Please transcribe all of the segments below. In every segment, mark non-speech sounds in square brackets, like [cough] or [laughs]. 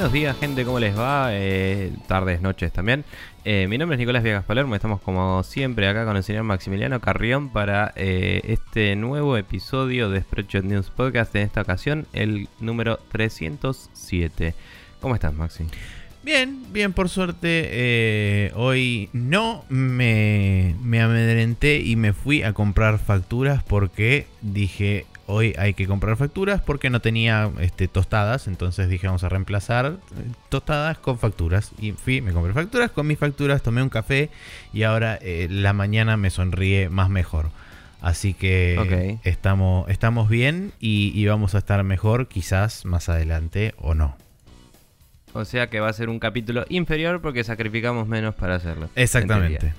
buenos días, gente, ¿cómo les va? Eh, tardes, noches también. Eh, mi nombre es Nicolás Viegas Palermo, estamos como siempre acá con el señor Maximiliano Carrión para eh, este nuevo episodio de Spreadshot News Podcast, en esta ocasión el número 307. ¿Cómo estás, Maxi? Bien, bien, por suerte. hoy no me, me amedrenté y me fui a comprar facturas porque dije, hoy hay que comprar facturas porque no tenía este, tostadas, entonces dije vamos a reemplazar eh, tostadas con facturas. Y fui, me compré facturas, con mis facturas tomé un café y ahora eh, la mañana me sonríe más mejor. Así que estamos, estamos bien y, y, vamos a estar mejor quizás más adelante o no. O sea que va a ser un capítulo inferior porque sacrificamos menos para hacerlo. Exactamente.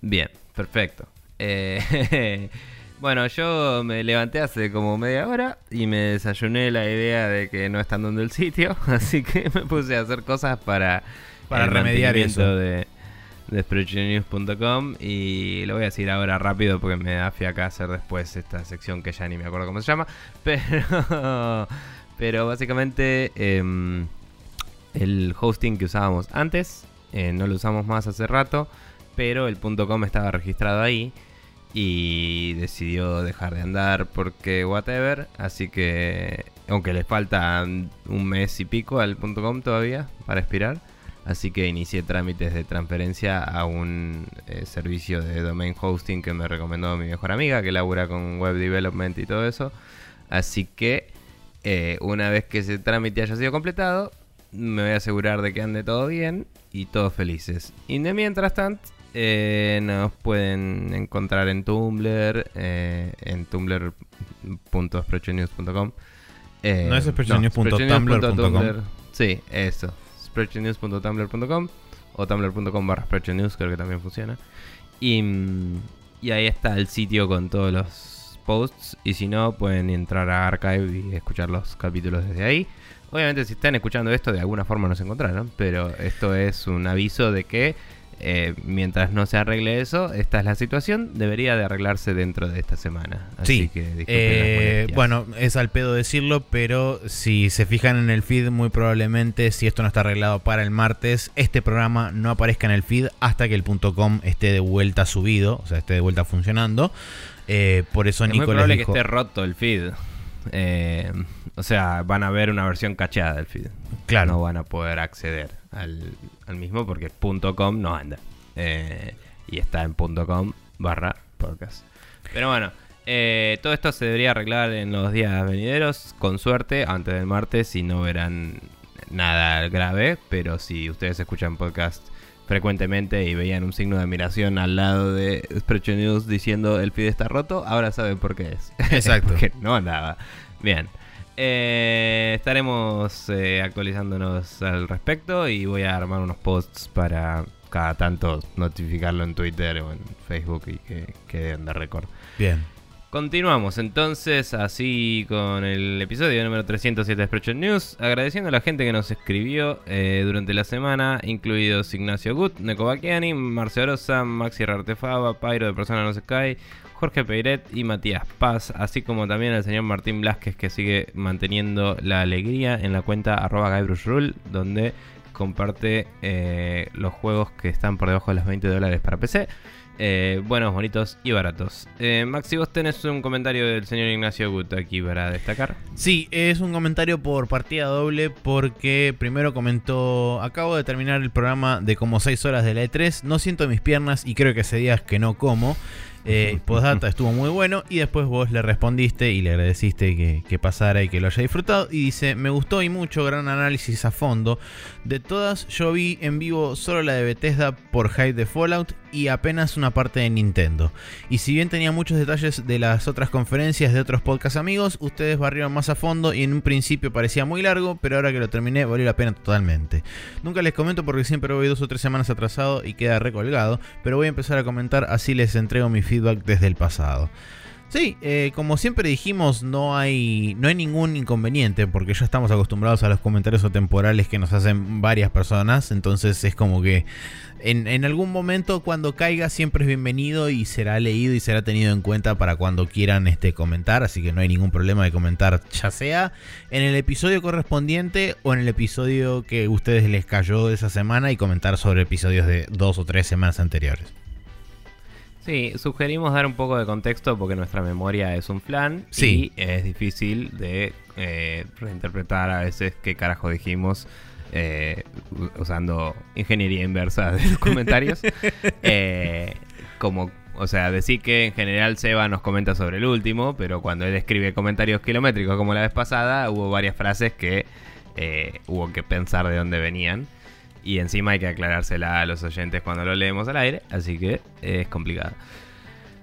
Bien, perfecto. Eh, [laughs] Bueno, yo me levanté hace como media hora y me desayuné la idea de que no están dando el sitio, [laughs] así que me puse a hacer cosas para, para remediar eso. de, de y lo voy a decir ahora rápido porque me da fiaca hacer después esta sección que ya ni me acuerdo cómo se llama, [laughs] pero, pero básicamente em, el hosting que usábamos antes eh, no lo usamos más hace rato, pero el .com estaba registrado ahí y decidió dejar de andar porque whatever, así que aunque le falta un mes y pico al .com todavía para expirar, así que inicié trámites de transferencia a un eh, servicio de domain hosting que me recomendó mi mejor amiga que labura con web development y todo eso, así que eh, una vez que ese trámite haya sido completado, me voy a asegurar de que ande todo bien y todos felices. Y de mientras tanto, eh, nos pueden encontrar en Tumblr, eh, en tumblr.sprechonews.com. Eh, no es sprechonews.tumblr.com. Sí, eso. sprechonews.tumblr.com o tumblr.com barra sprechonews, creo que también funciona. Y, y ahí está el sitio con todos los posts. Y si no, pueden entrar a Archive y escuchar los capítulos desde ahí. Obviamente, si están escuchando esto, de alguna forma nos encontraron. Pero esto es un aviso de que eh, mientras no se arregle eso, esta es la situación, debería de arreglarse dentro de esta semana. Así sí, que eh, bueno, es al pedo decirlo, pero si se fijan en el feed, muy probablemente, si esto no está arreglado para el martes, este programa no aparezca en el feed hasta que el .com esté de vuelta subido, o sea, esté de vuelta funcionando. Eh, por eso es muy probable que esté roto el feed. o sea, van a ver una versión cacheada del feed. Claro. No van a poder acceder al, mismo porque .com no anda. Eh, y está en .com barra podcast. Pero bueno, eh, todo esto se debería arreglar en los días venideros, con suerte, antes del martes, si no verán nada grave. Pero si ustedes escuchan podcast frecuentemente y veían un signo de admiración al lado de Sprecho News diciendo el feed está roto, ahora saben por qué es. [laughs] Exacto. Porque no andaba. Bien. Eh, estaremos eh, actualizándonos al respecto y voy a armar unos posts para cada tanto notificarlo en Twitter o en Facebook y que queden de récord. Bien. Continuamos entonces así con el episodio número 307 de Spreadshot News, agradeciendo a la gente que nos escribió eh, durante la semana, incluidos Ignacio Gut, Neko Bakiani, Marcio Rosa, Maxi Rartefaba, Pyro de Persona No Se Cae, Jorge Peiret y Matías Paz, así como también al señor Martín Blasquez que sigue manteniendo la alegría en la cuenta arroba Rule, donde comparte eh, los juegos que están por debajo de los 20 dólares para PC. Eh, buenos, bonitos y baratos. Eh, Maxi, vos tenés un comentario del señor Ignacio Gut aquí para destacar. Sí, es un comentario por partida doble porque primero comentó, acabo de terminar el programa de como 6 horas de la E3, no siento mis piernas y creo que hace días que no como. Eh, [laughs] postdata estuvo muy bueno y después vos le respondiste y le agradeciste que, que, pasara y que lo haya disfrutado. Y dice, me gustó y mucho, gran análisis a fondo. De todas, yo vi en vivo solo la de Bethesda por hype de Fallout y apenas una parte de Nintendo. Y si bien tenía muchos detalles de las otras conferencias de otros podcast amigos, ustedes barrieron más a fondo y en un principio parecía muy largo, pero ahora que lo terminé valió la pena totalmente. Nunca les comento porque siempre voy dos o tres semanas atrasado y queda recolgado, pero voy a empezar a comentar así les entrego mi feedback desde el pasado. Sí, eh, como siempre dijimos, no hay, no hay ningún inconveniente porque ya estamos acostumbrados a los comentarios o temporales que nos hacen varias personas, entonces es como que en, en, algún momento cuando caiga siempre es bienvenido y será leído y será tenido en cuenta para cuando quieran este, comentar, así que no hay ningún problema de comentar, ya sea en el episodio correspondiente o en el episodio que a ustedes les cayó esa semana y comentar sobre episodios de dos o tres semanas anteriores. Sí, sugerimos dar un poco de contexto porque nuestra memoria es un flan sí. y es difícil de eh, reinterpretar a veces qué carajo dijimos eh, usando ingeniería inversa de los comentarios. [laughs] eh, como, o sea, decir que en general Seba nos comenta sobre el último, pero cuando él escribe comentarios kilométricos como la vez pasada, hubo varias frases que eh, hubo que pensar de dónde venían. Y encima hay que aclarársela a los oyentes cuando lo leemos al aire, así que es complicado.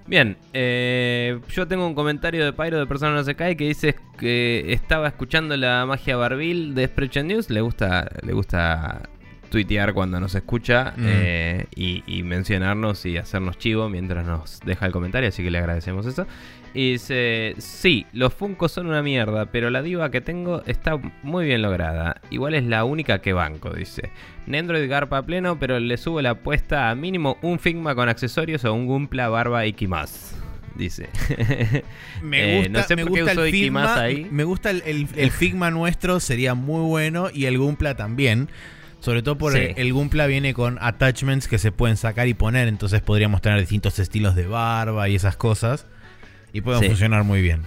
Bien, eh, yo tengo un comentario de Pyro de Persona No Se Cae que dice que estaba escuchando la magia Barbil de Spreadshot News. Le gusta, le gusta tuitear cuando nos escucha Mm. eh, y, y mencionarnos y hacernos chivo mientras nos deja el comentario, así que le agradecemos eso. Y dice, sí, los Funkos son una mierda, pero la diva que tengo está muy bien lograda. Igual es la única que banco, dice. Nendroid garpa pleno, pero le subo la apuesta a mínimo un Figma con accesorios o un Gumpla barba Ikimas. Dice. [laughs] Me Eh, gusta, no sé me por qué gusta usó el Figma, ahí. me gusta el, el- el Figma nuestro, sería muy bueno y el Gumpla también. Sobre todo porque Sí. el Gumpla viene con attachments que se pueden sacar y poner, entonces podríamos tener distintos estilos de barba y esas cosas. Y pueden Sí. funcionar muy bien.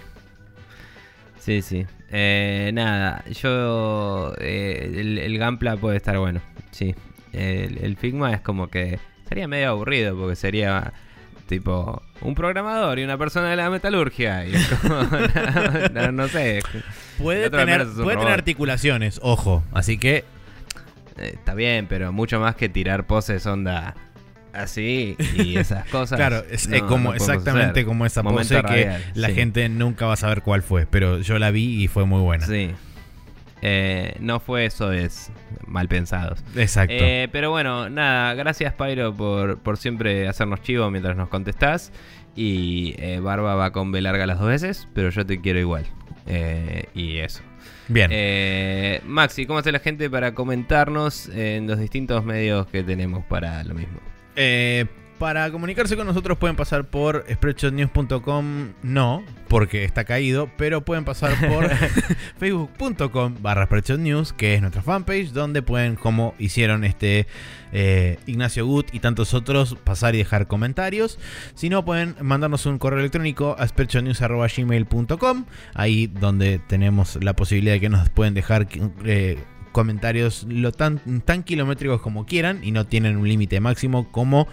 Sí, sí. Eh, nada, yo. eh, el, el Gampla puede estar bueno. Sí. El, el Figma es como que. Sería medio aburrido porque sería. Tipo, un programador y una persona de la metalurgia. Y como, [laughs] no, no- no sé. Puede, tener, puede tener articulaciones, ojo. Así que Eh, está bien, pero mucho más que tirar poses onda así y esas [laughs] cosas. Claro, es, no- como no exactamente como esa Momento pose que la sí. gente nunca va a saber cuál fue, pero yo la vi y fue muy buena. Sí. Eh, no fue eso, es mal pensados. Exacto. Eh, pero bueno, nada, gracias Pyro por, por siempre hacernos chivo mientras nos contestás. Y eh, Barba va con B larga las dos veces, pero yo te quiero igual. Y eso. Bien. Eh, Maxi, ¿cómo hace la gente para comentarnos en los distintos medios que tenemos para lo mismo? Eh, para comunicarse con nosotros pueden pasar por spreadshotnews.com, no, porque está caído, pero pueden pasar por [laughs] facebook.com barra spreadshotnews, que es nuestra fanpage, donde pueden, como hicieron este eh, Ignacio Gut y tantos otros, pasar y dejar comentarios. Si no, pueden mandarnos un correo electrónico a spreadshotnews.gmail.com, ahí donde tenemos la posibilidad de que nos pueden dejar... eh, comentarios lo tan, tan kilométricos como quieran y no tienen un límite máximo como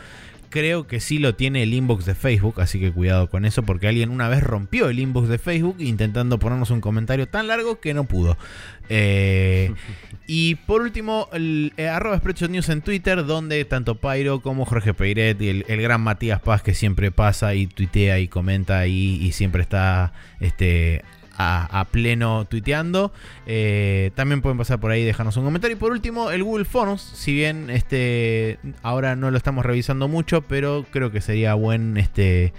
creo que sí lo tiene el inbox de Facebook, así que cuidado con eso porque alguien una vez rompió el inbox de Facebook intentando ponernos un comentario tan largo que no pudo. Eh, [laughs] y por último, el, eh, arroba News en Twitter, donde tanto Pyro como Jorge Peiret y el, el gran Matías Paz que siempre pasa y tuitea y comenta y, y siempre está este, a, pleno tuiteando. Eh, también pueden pasar por ahí y dejarnos un comentario. Y por último, el Google Forms, si bien este ahora no lo estamos revisando mucho, pero creo que sería buen este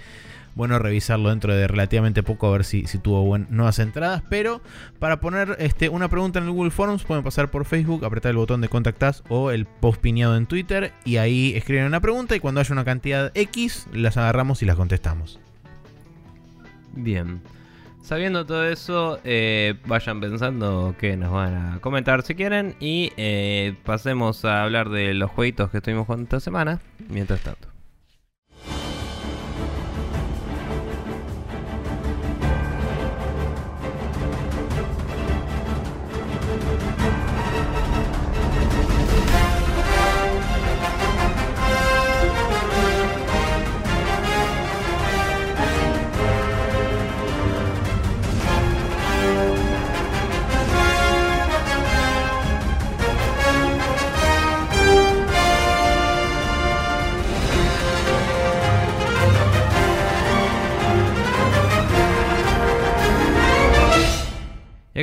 bueno revisarlo dentro de relativamente poco a ver si, si tuvo buen, nuevas entradas. Pero para poner este, una pregunta en el Google Forms pueden pasar por Facebook, apretar el botón de contactas o el post piñado en Twitter y ahí escriben una pregunta y cuando haya una cantidad X las agarramos y las contestamos. Bien. Sabiendo todo eso, eh, vayan pensando que nos van a comentar si quieren y eh, pasemos a hablar de los jueguitos que estuvimos jugando esta semana. Mientras tanto.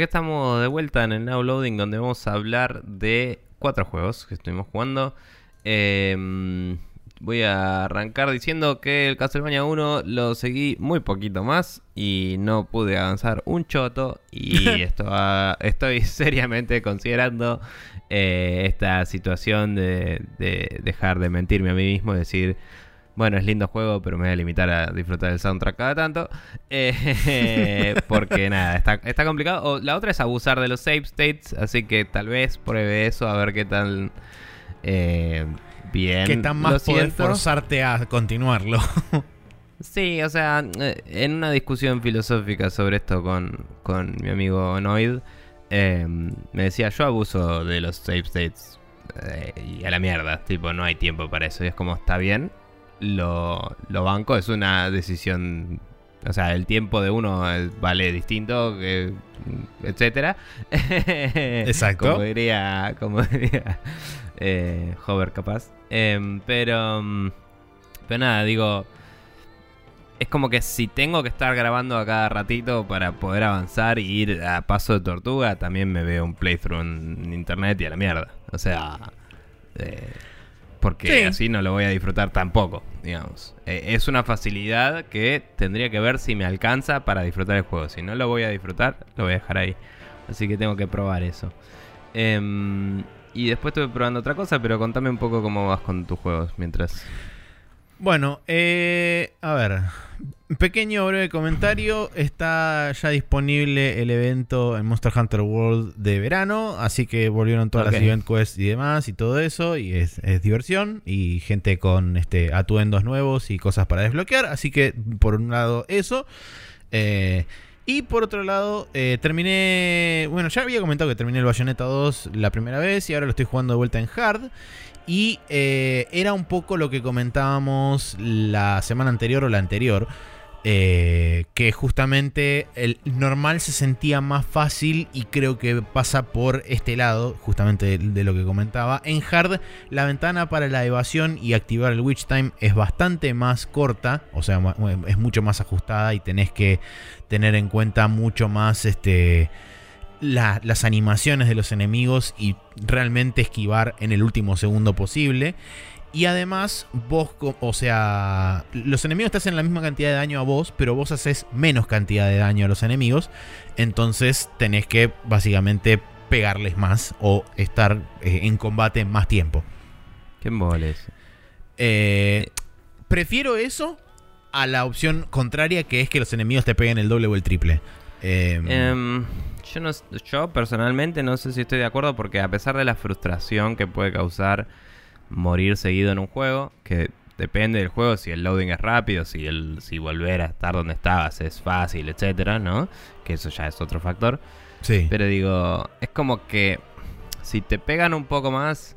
Que estamos de vuelta en el Now Loading, donde vamos a hablar de cuatro juegos que estuvimos jugando. Eh, voy a arrancar diciendo que el Castlevania 1 lo seguí muy poquito más y no pude avanzar un choto y [laughs] esto, estoy [laughs] seriamente considerando eh, esta situación de, de, dejar de mentirme a mí mismo y decir, bueno, es lindo juego, pero me voy a limitar a disfrutar del soundtrack cada tanto. Eh, [laughs] porque nada, está, está complicado. O, la otra es abusar de los save states, así que tal vez pruebe eso a ver qué tal... Eh, bien. Que tan más poder forzarte a continuarlo. [laughs] sí, o sea, eh, en una discusión filosófica sobre esto con, con mi amigo Noid, me decía, yo abuso de los save states y a la mierda, tipo, no hay tiempo para eso. Y es como, está bien, lo, lo banco, es una decisión o sea, el tiempo de uno vale distinto, que, etcétera. [laughs] Exacto. como diría, como diría eh, Hover capaz. Em, pero, mm, pero nada, digo, es como que si tengo que estar grabando a cada ratito para poder avanzar y ir a paso de tortuga, también me veo un playthrough en internet y a la mierda. O sea, eh, porque así no lo voy a disfrutar tampoco, digamos. Eh, es una facilidad que tendría que ver si me alcanza para disfrutar el juego. Si no lo voy a disfrutar, lo voy a dejar ahí. Así que tengo que probar eso. Em, y después estuve probando otra cosa, pero contame un poco cómo vas con tus juegos mientras... Bueno, eh, a ver, pequeño breve comentario. Está ya disponible el evento en Monster Hunter World de verano. Así que volvieron todas las event quests y demás y todo eso. Y es, diversión. Y gente con este atuendos nuevos y cosas para desbloquear. Así que por un lado eso. Eh, y por otro lado, eh, terminé. Bueno, ya había comentado que terminé el Bayonetta 2 la primera vez. Y ahora lo estoy jugando de vuelta en hard. Y eh, era un poco lo que comentábamos la semana anterior o la anterior. Eh, que justamente el normal se sentía más fácil y creo que pasa por este lado, justamente de, lo que comentaba. En hard, la ventana para la evasión y activar el witch time es bastante más corta, o sea, es mucho más ajustada y tenés que tener en cuenta mucho más este las animaciones de los enemigos y realmente esquivar en el último segundo posible. Y además, vos, o sea, los enemigos te hacen la misma cantidad de daño a vos, pero vos haces menos cantidad de daño a los enemigos. Entonces tenés que básicamente pegarles más o estar eh, en combate más tiempo. ¿Qué moles? Eh, prefiero eso a la opción contraria, que es que los enemigos te peguen el doble o el triple. Em, yo, no, yo personalmente no sé si estoy de acuerdo porque a pesar de la frustración que puede causar morir seguido en un juego, que depende del juego, si el loading es rápido, si el si volver a estar donde estabas es fácil, etcétera, ¿no? Que eso ya es otro factor. Sí. Pero digo, es como que si te pegan un poco más,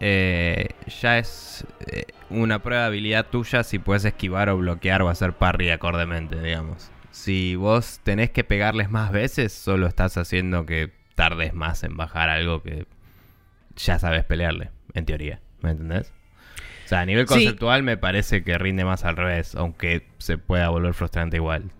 eh, ya es eh, una prueba de habilidad tuya si puedes esquivar o bloquear o hacer parry acordemente, digamos si vos tenés que pegarles más veces, solo estás haciendo que tardes más en bajar algo que ya sabes pelearle, en teoría. ¿Me entendés? O sea, a nivel conceptual me parece que rinde más al revés, aunque se pueda volver frustrante igual.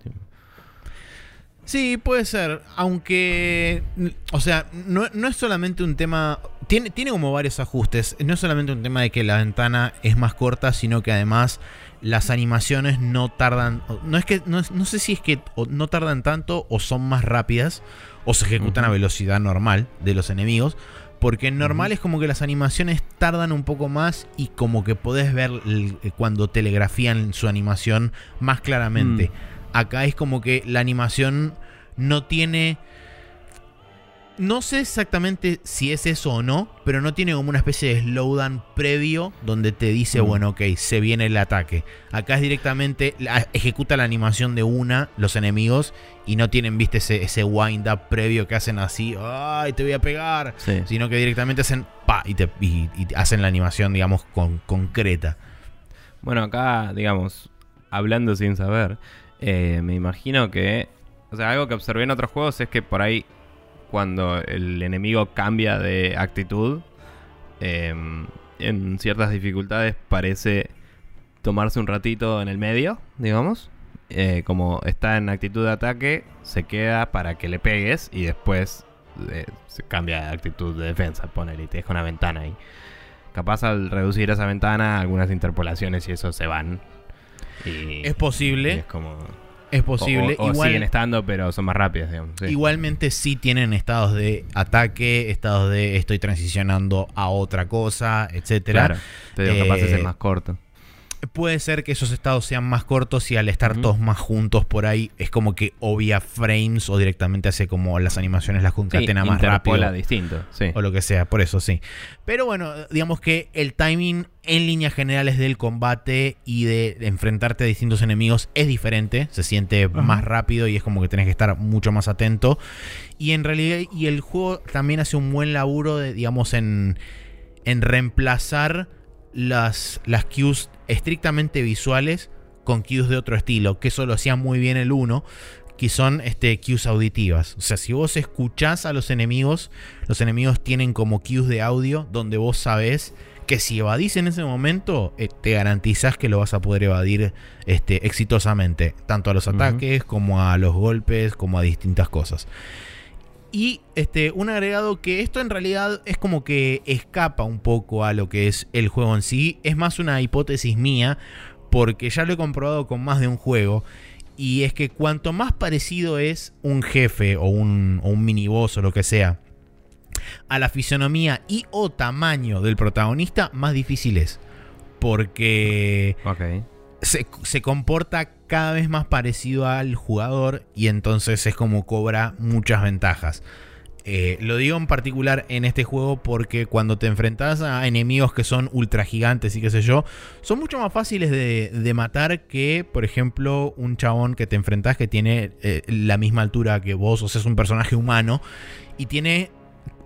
Sí, puede ser. Aunque, o sea, no, no, es solamente un tema... Tiene, tiene como varios ajustes. No es solamente un tema de que la ventana es más corta, sino que además las animaciones no tardan. No es que. No, sé si es que no tardan tanto o son más rápidas. O se ejecutan a velocidad normal de los enemigos. Porque normal es como que las animaciones tardan un poco más y como que podés ver eh, cuando telegrafían su animación más claramente. Mm. Acá es como que la animación no tiene no sé exactamente si es eso o no, pero no tiene como una especie de slowdown previo donde te dice, mm. bueno, ok, se viene el ataque. Acá es directamente, ejecuta la animación de una, los enemigos, y no tienen, viste, ese, wind up previo que hacen así, ay, te voy a pegar, sino que directamente hacen, pa, y, te, hacen la animación, digamos, con, concreta. Bueno, acá, digamos, hablando sin saber, eh, me imagino que, o sea, algo que observé en otros juegos es que por ahí cuando el enemigo cambia de actitud, em, en ciertas dificultades parece tomarse un ratito en el medio, digamos. Eh, como está en actitud de ataque, se queda para que le pegues y después eh, se cambia de actitud de defensa, ponele y te deja una ventana ahí. capaz al reducir esa ventana, algunas interpolaciones y eso se van. Y, Es posible. y es como. Es posible. O, o- o Igual- siguen estando, pero son más rápidas, digamos. sí. Igualmente sí tienen estados de ataque, estados de estoy transicionando a otra cosa, etcétera. Claro. Te digo, capaz es Eh, el más corto. Puede ser que esos estados sean más cortos y al estar todos más juntos por ahí es como que obvia frames o directamente hace como las animaciones las Sí, concatena más rápido. interpola distinto. Sí. O lo que sea, por eso sí. Pero bueno, digamos que el timing en líneas generales del combate y de enfrentarte a distintos enemigos es diferente. Se siente más rápido y es como que tenés que estar mucho más atento. Y en realidad, y el juego también hace un buen laburo de, digamos, en, en reemplazar las, las cues estrictamente visuales con cues de otro estilo, que eso lo hacía muy bien el 1, que son este, cues auditivas. O sea, si vos escuchás a los enemigos, los enemigos tienen como cues de audio donde vos sabés que si evadís en ese momento, eh, te garantizás que lo vas a poder evadir este, exitosamente, tanto a los ataques como a los golpes, como a distintas cosas. Y este, un agregado que esto en realidad es como que escapa un poco a lo que es el juego en sí. Es más una hipótesis mía, porque ya lo he comprobado con más de un juego. Y es que cuanto más parecido es un jefe o un, o un miniboss o lo que sea a la fisonomía y o tamaño del protagonista, más difícil es. Porque se, se comporta cada vez más parecido al jugador y entonces es como cobra muchas ventajas. Eh, lo digo en particular en este juego porque cuando te enfrentas a enemigos que son ultra gigantes y qué sé yo, son mucho más fáciles de, de matar que, por ejemplo, un chabón que te enfrentas que tiene eh, la misma altura que vos, o sea, es un personaje humano y tiene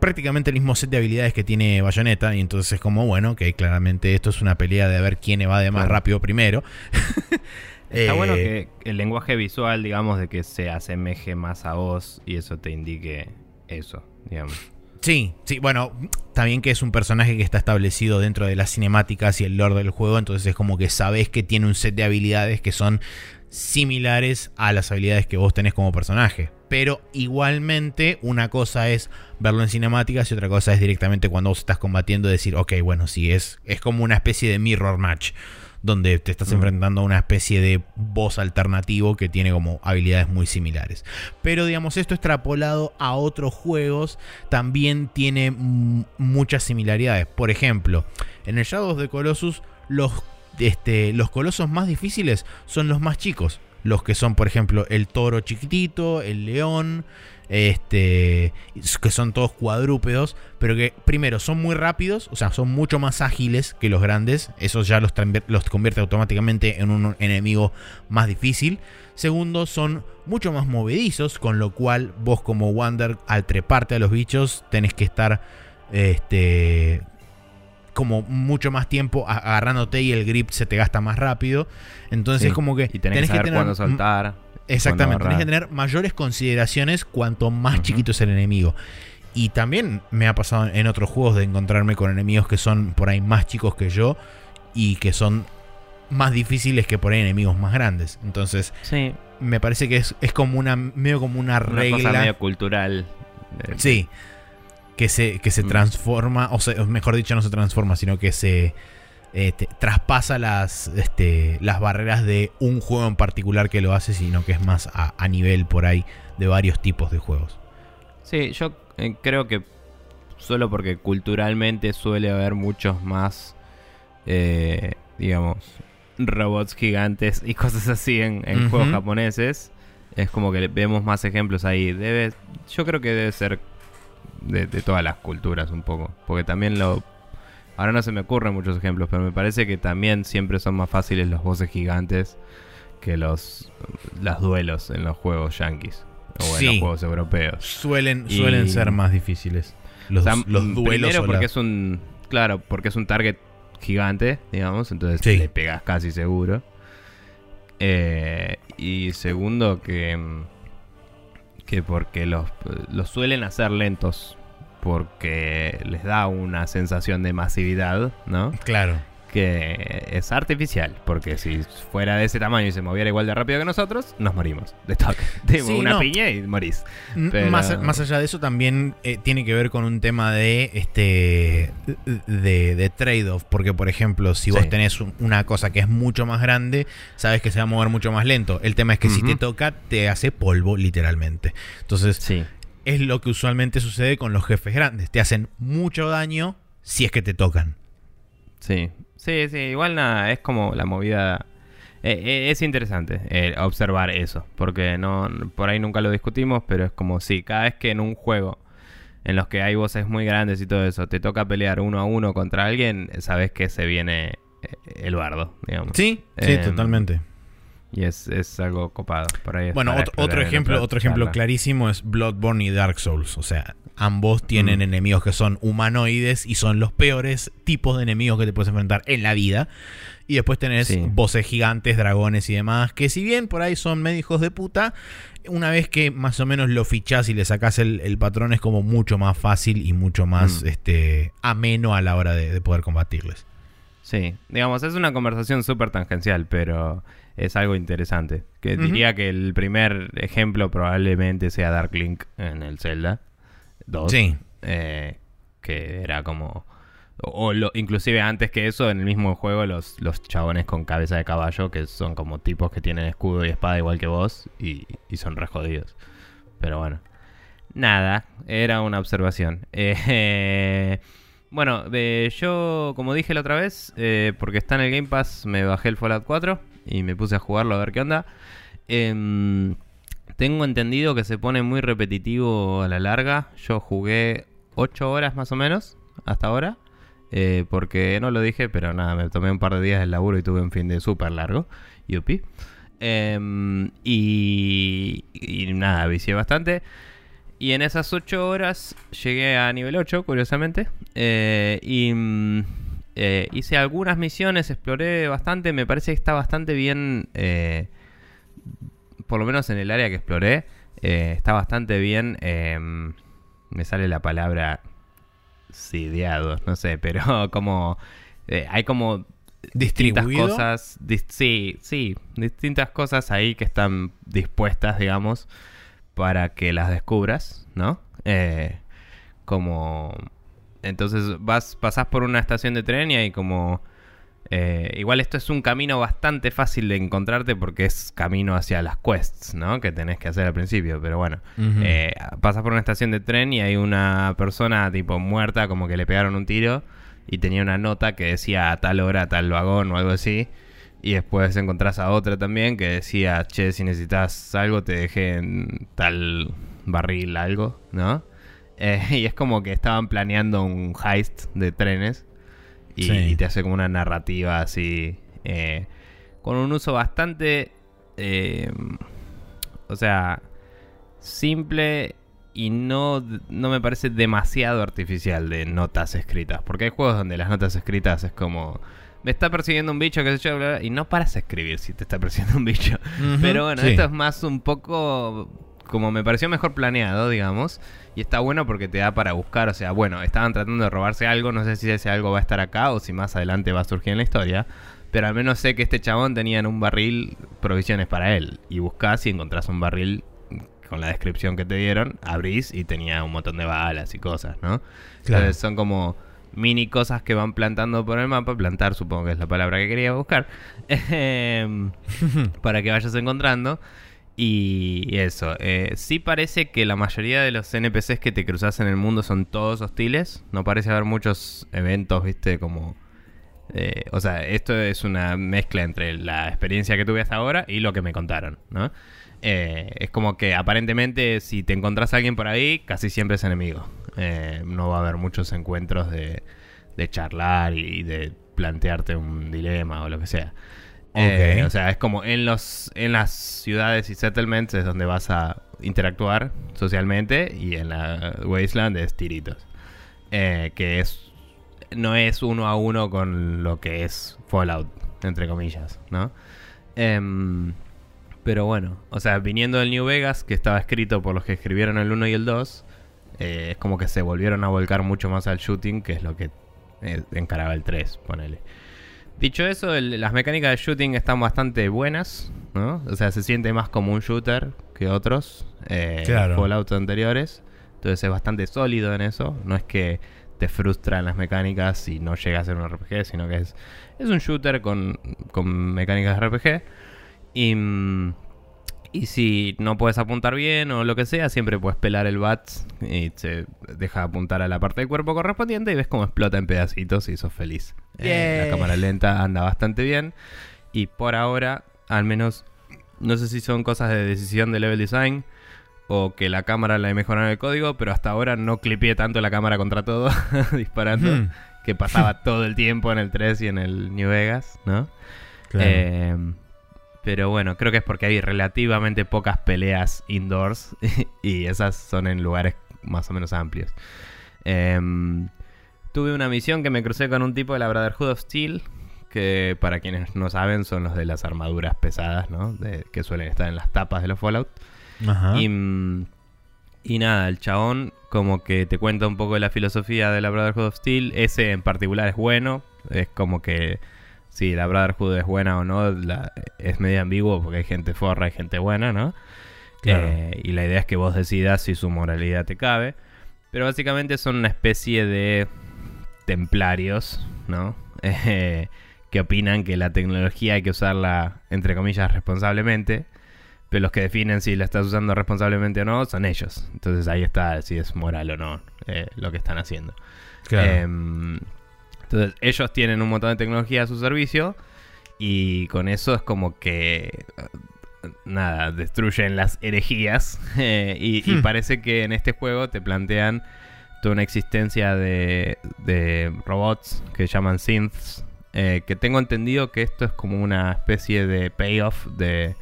prácticamente el mismo set de habilidades que tiene Bayonetta. Y entonces es como, bueno, que claramente esto es una pelea de ver quién va de más rápido primero. [laughs] Está Eh, bueno que el lenguaje visual, digamos, de que se asemeje más a vos y eso te indique eso, digamos. Sí, sí, bueno, también que es un personaje que está establecido dentro de las cinemáticas y el lore del juego, entonces es como que sabes que tiene un set de habilidades que son similares a las habilidades que vos tenés como personaje. Pero igualmente una cosa es verlo en cinemáticas y otra cosa es directamente cuando vos estás combatiendo decir, ok, bueno, sí, es, es como una especie de mirror match. Donde te estás Mm. enfrentando a una especie de boss alternativo que tiene como habilidades muy similares. Pero digamos, esto extrapolado a otros juegos también tiene muchas similaridades. Por ejemplo, en el Shadows de Colossus, los, este, los colosos más difíciles son los más chicos. Los que son, por ejemplo, el toro chiquitito, el león, este, que son todos cuadrúpedos, pero que primero son muy rápidos, o sea, son mucho más ágiles que los grandes. Eso ya los, los convierte automáticamente en un enemigo más difícil. Segundo, son mucho más movedizos, con lo cual vos como Wander, al treparte a los bichos, tenés que estar este, como mucho más tiempo agarrándote y el grip se te gasta más rápido. Entonces Sí, es como que Y tenés, que saber cuándo soltar. Exactamente, tenés que tener mayores consideraciones cuanto más chiquito es el enemigo. Y también me ha pasado en otros juegos de encontrarme con enemigos que son por ahí más chicos que yo y que son más difíciles que por ahí enemigos más grandes. Entonces, Sí, me parece que es, es como una medio como una una regla. cosa medio cultural. Eh, Sí. Que se, que se Mm. transforma, o sea, mejor dicho, no se transforma, sino que se este, traspasa las, este, las barreras de un juego en particular que lo hace, sino que es más a, a nivel por ahí de varios tipos de juegos. Sí, yo eh, creo que solo porque culturalmente suele haber muchos más, eh, digamos, robots gigantes y cosas así en, juegos japoneses. Es como que vemos más ejemplos ahí. Debe, yo creo que debe ser de, de todas las culturas un poco. Porque también lo... Ahora no se me ocurren muchos ejemplos, pero me parece que también siempre son más fáciles los bosses gigantes que los, los duelos en los juegos yankees. O en Sí. los juegos europeos. Suelen, Y- suelen ser más difíciles. Los, O sea, los mm, duelos Primero porque la- es un. Claro, porque es un target gigante, digamos. Entonces Sí. le pegas casi seguro. Eh, y segundo que. mm, Que porque los, los suelen hacer lentos. Porque les da una sensación de masividad, ¿no? Claro. que es artificial, porque si fuera de ese tamaño y se moviera igual de rápido que nosotros, nos morimos de toque. [laughs] Tipo, una piña y morís. Más, más, allá de eso, también eh, tiene que ver con un tema de este de, trade-off, porque por ejemplo, si vos tenés una cosa que es mucho más grande, sabes que se va a mover mucho más lento. El tema es que si te toca, te hace polvo, literalmente. Entonces, sí. Es lo que usualmente sucede con los jefes grandes. Te hacen mucho daño si es que te tocan. Sí, Sí, sí, igual nada, es como la movida... Eh, eh, es interesante eh, observar eso, porque no por ahí nunca lo discutimos, pero es como si cada vez que en un juego en los que hay voces muy grandes y todo eso, te toca pelear uno a uno contra alguien, sabes que se viene el bardo, digamos. Sí, sí, em, totalmente. Y es, es, algo copado. Por ahí bueno, otro, ejemplo, otro ejemplo clarísimo es Bloodborne y Dark Souls. O sea, Ambos tienen mm. enemigos que son humanoides y son los peores tipos de enemigos que te puedes enfrentar en la vida. Y después tenés voces gigantes, dragones y demás, que si bien por ahí son medio hijos de puta, una vez que más o menos lo fichás y le sacás el, patrón es como mucho más fácil y mucho más mm. este, ameno a la hora de, poder combatirles. Sí, digamos, es una conversación súper tangencial, pero es algo interesante. Que diría que el primer ejemplo probablemente sea Dark Link en el Zelda. Sí. Eh, que era como... O, lo, inclusive antes que eso, en el mismo juego, los, los chabones con cabeza de caballo, que son como tipos que tienen escudo y espada igual que vos, y, son re jodidos. Pero bueno. Nada, era una observación. [laughs] Eh, bueno, yo, como dije la otra vez, eh, porque está en el Game Pass, me bajé el Fallout 4 y me puse a jugarlo a ver qué onda. Eh, tengo entendido que se pone muy repetitivo a la larga. Yo jugué 8 horas más o menos hasta ahora. Eh, porque no lo dije, pero nada, me tomé un par de días del laburo y tuve un fin de súper largo. Yupi. Em, y, y nada, vicié bastante. Y en esas 8 horas llegué a nivel 8, curiosamente. Eh, y mm, eh, hice algunas misiones, exploré bastante. Me parece que está bastante bien por lo menos en el área que exploré, eh, está bastante bien. Em, me sale la palabra sideado, no sé, pero [laughs] como eh, hay como distintas cosas, sí, sí, distintas cosas ahí que están dispuestas, digamos, para que las descubras, ¿no? Eh, como entonces vas pasás por una estación de tren y hay como eh, igual esto es un camino bastante fácil de encontrarte porque es camino hacia las quests, ¿no? Que tenés que hacer al principio, pero bueno. Eh, pasas por una estación de tren y hay una persona tipo muerta, como que le pegaron un tiro y tenía una nota que decía a tal hora, tal vagón o algo así. Y después encontrás a otra también que decía, che, si necesitas algo te dejé en tal barril algo, ¿no? Eh, [laughs] y es como que estaban planeando un heist de trenes y, te hace como una narrativa así, eh, con un uso bastante, eh, o sea, simple y no, no me parece demasiado artificial de notas escritas, porque hay juegos donde las notas escritas es como me está persiguiendo un bicho, qué sé yo, y no paras a escribir si te está persiguiendo un bicho. Pero bueno, esto es más un poco como me pareció mejor planeado, digamos. Y está bueno porque te da para buscar, o sea, bueno, estaban tratando de robarse algo, no sé si ese algo va a estar acá o si más adelante va a surgir en la historia. Pero al menos sé que este chabón tenía en un barril provisiones para él. Y buscás y encontrás un barril con la descripción que te dieron, abrís y tenía un montón de balas y cosas, ¿no? Entonces son como mini cosas que van plantando por el mapa. Plantar supongo que es la palabra que quería buscar. [laughs] Em, [laughs] para que vayas encontrando. Y eso, eh, sí parece que la mayoría de los NPCs que te cruzas en el mundo son todos hostiles. No parece haber muchos eventos, viste, como... Eh, o sea, esto es una mezcla entre la experiencia que tuve hasta ahora y lo que me contaron, ¿no? Eh, es como que aparentemente si te encontrás a alguien por ahí, casi siempre es enemigo. no va a haber muchos encuentros de, de charlar y de plantearte un dilema o lo que sea. Eh, o sea, es como en los en las ciudades y settlements es donde vas a interactuar socialmente y en la Wasteland es tiritos. Eh, que es no es uno a uno con lo que es Fallout, entre comillas, ¿no? Em, pero bueno, o sea, viniendo del New Vegas, que estaba escrito por los que escribieron el 1 y el 2, eh, es como que se volvieron a volcar mucho más al shooting, que es lo que encaraba el 3, ponele. Dicho eso, el- las mecánicas de shooting están bastante buenas, ¿no? O sea, se siente más como un shooter que otros eh, Claro. Fallout anteriores. Entonces es bastante sólido en eso. No es que te frustran las mecánicas y no llega a ser un RPG, sino que es, es un shooter con, con mecánicas de RPG. Y, mm, y si no puedes apuntar bien o lo que sea, siempre puedes pelar el bat y se deja apuntar a la parte del cuerpo correspondiente y ves cómo explota en pedacitos y sos feliz. Eh, la cámara lenta anda bastante bien. Y por ahora, al menos, no sé si son cosas de decisión de level design o que la cámara la mejoraron el código, pero hasta ahora no clipeé tanto la cámara contra todo [laughs] disparando, Hmm, que pasaba [laughs] todo el tiempo en el 3 y en el New Vegas, ¿no? claro. Eh, pero bueno, creo que es porque hay relativamente pocas peleas indoors [laughs] y esas son en lugares más o menos amplios. Em, tuve una misión que me crucé con un tipo de la Brotherhood of Steel, que para quienes no saben son los de las armaduras pesadas, ¿no? De- que suelen estar en las tapas de los Fallout. Ajá. Y, mm, y nada, el chabón como que te cuenta un poco de la filosofía de la Brotherhood of Steel. Ese en particular es bueno. Es como que si la Brotherhood es buena o no, la- es medio ambiguo porque hay gente forra y gente buena, ¿no? Claro. Eh, y la idea es que vos decidas si su moralidad te cabe. Pero básicamente son una especie de templarios, ¿no? [laughs] Eh, que opinan que la tecnología hay que usarla, entre comillas, responsablemente. Pero los que definen si la estás usando responsablemente o no son ellos. Entonces ahí está si es moral o no eh, lo que están haciendo. Claro. Em, entonces, ellos tienen un montón de tecnología a su servicio y con eso es como que, eh, nada, destruyen las herejías. [laughs] eh, y, y Hmm. parece que en este juego te plantean toda una existencia de, de robots que llaman synths. eh, que tengo entendido que esto es como una especie de payoff de,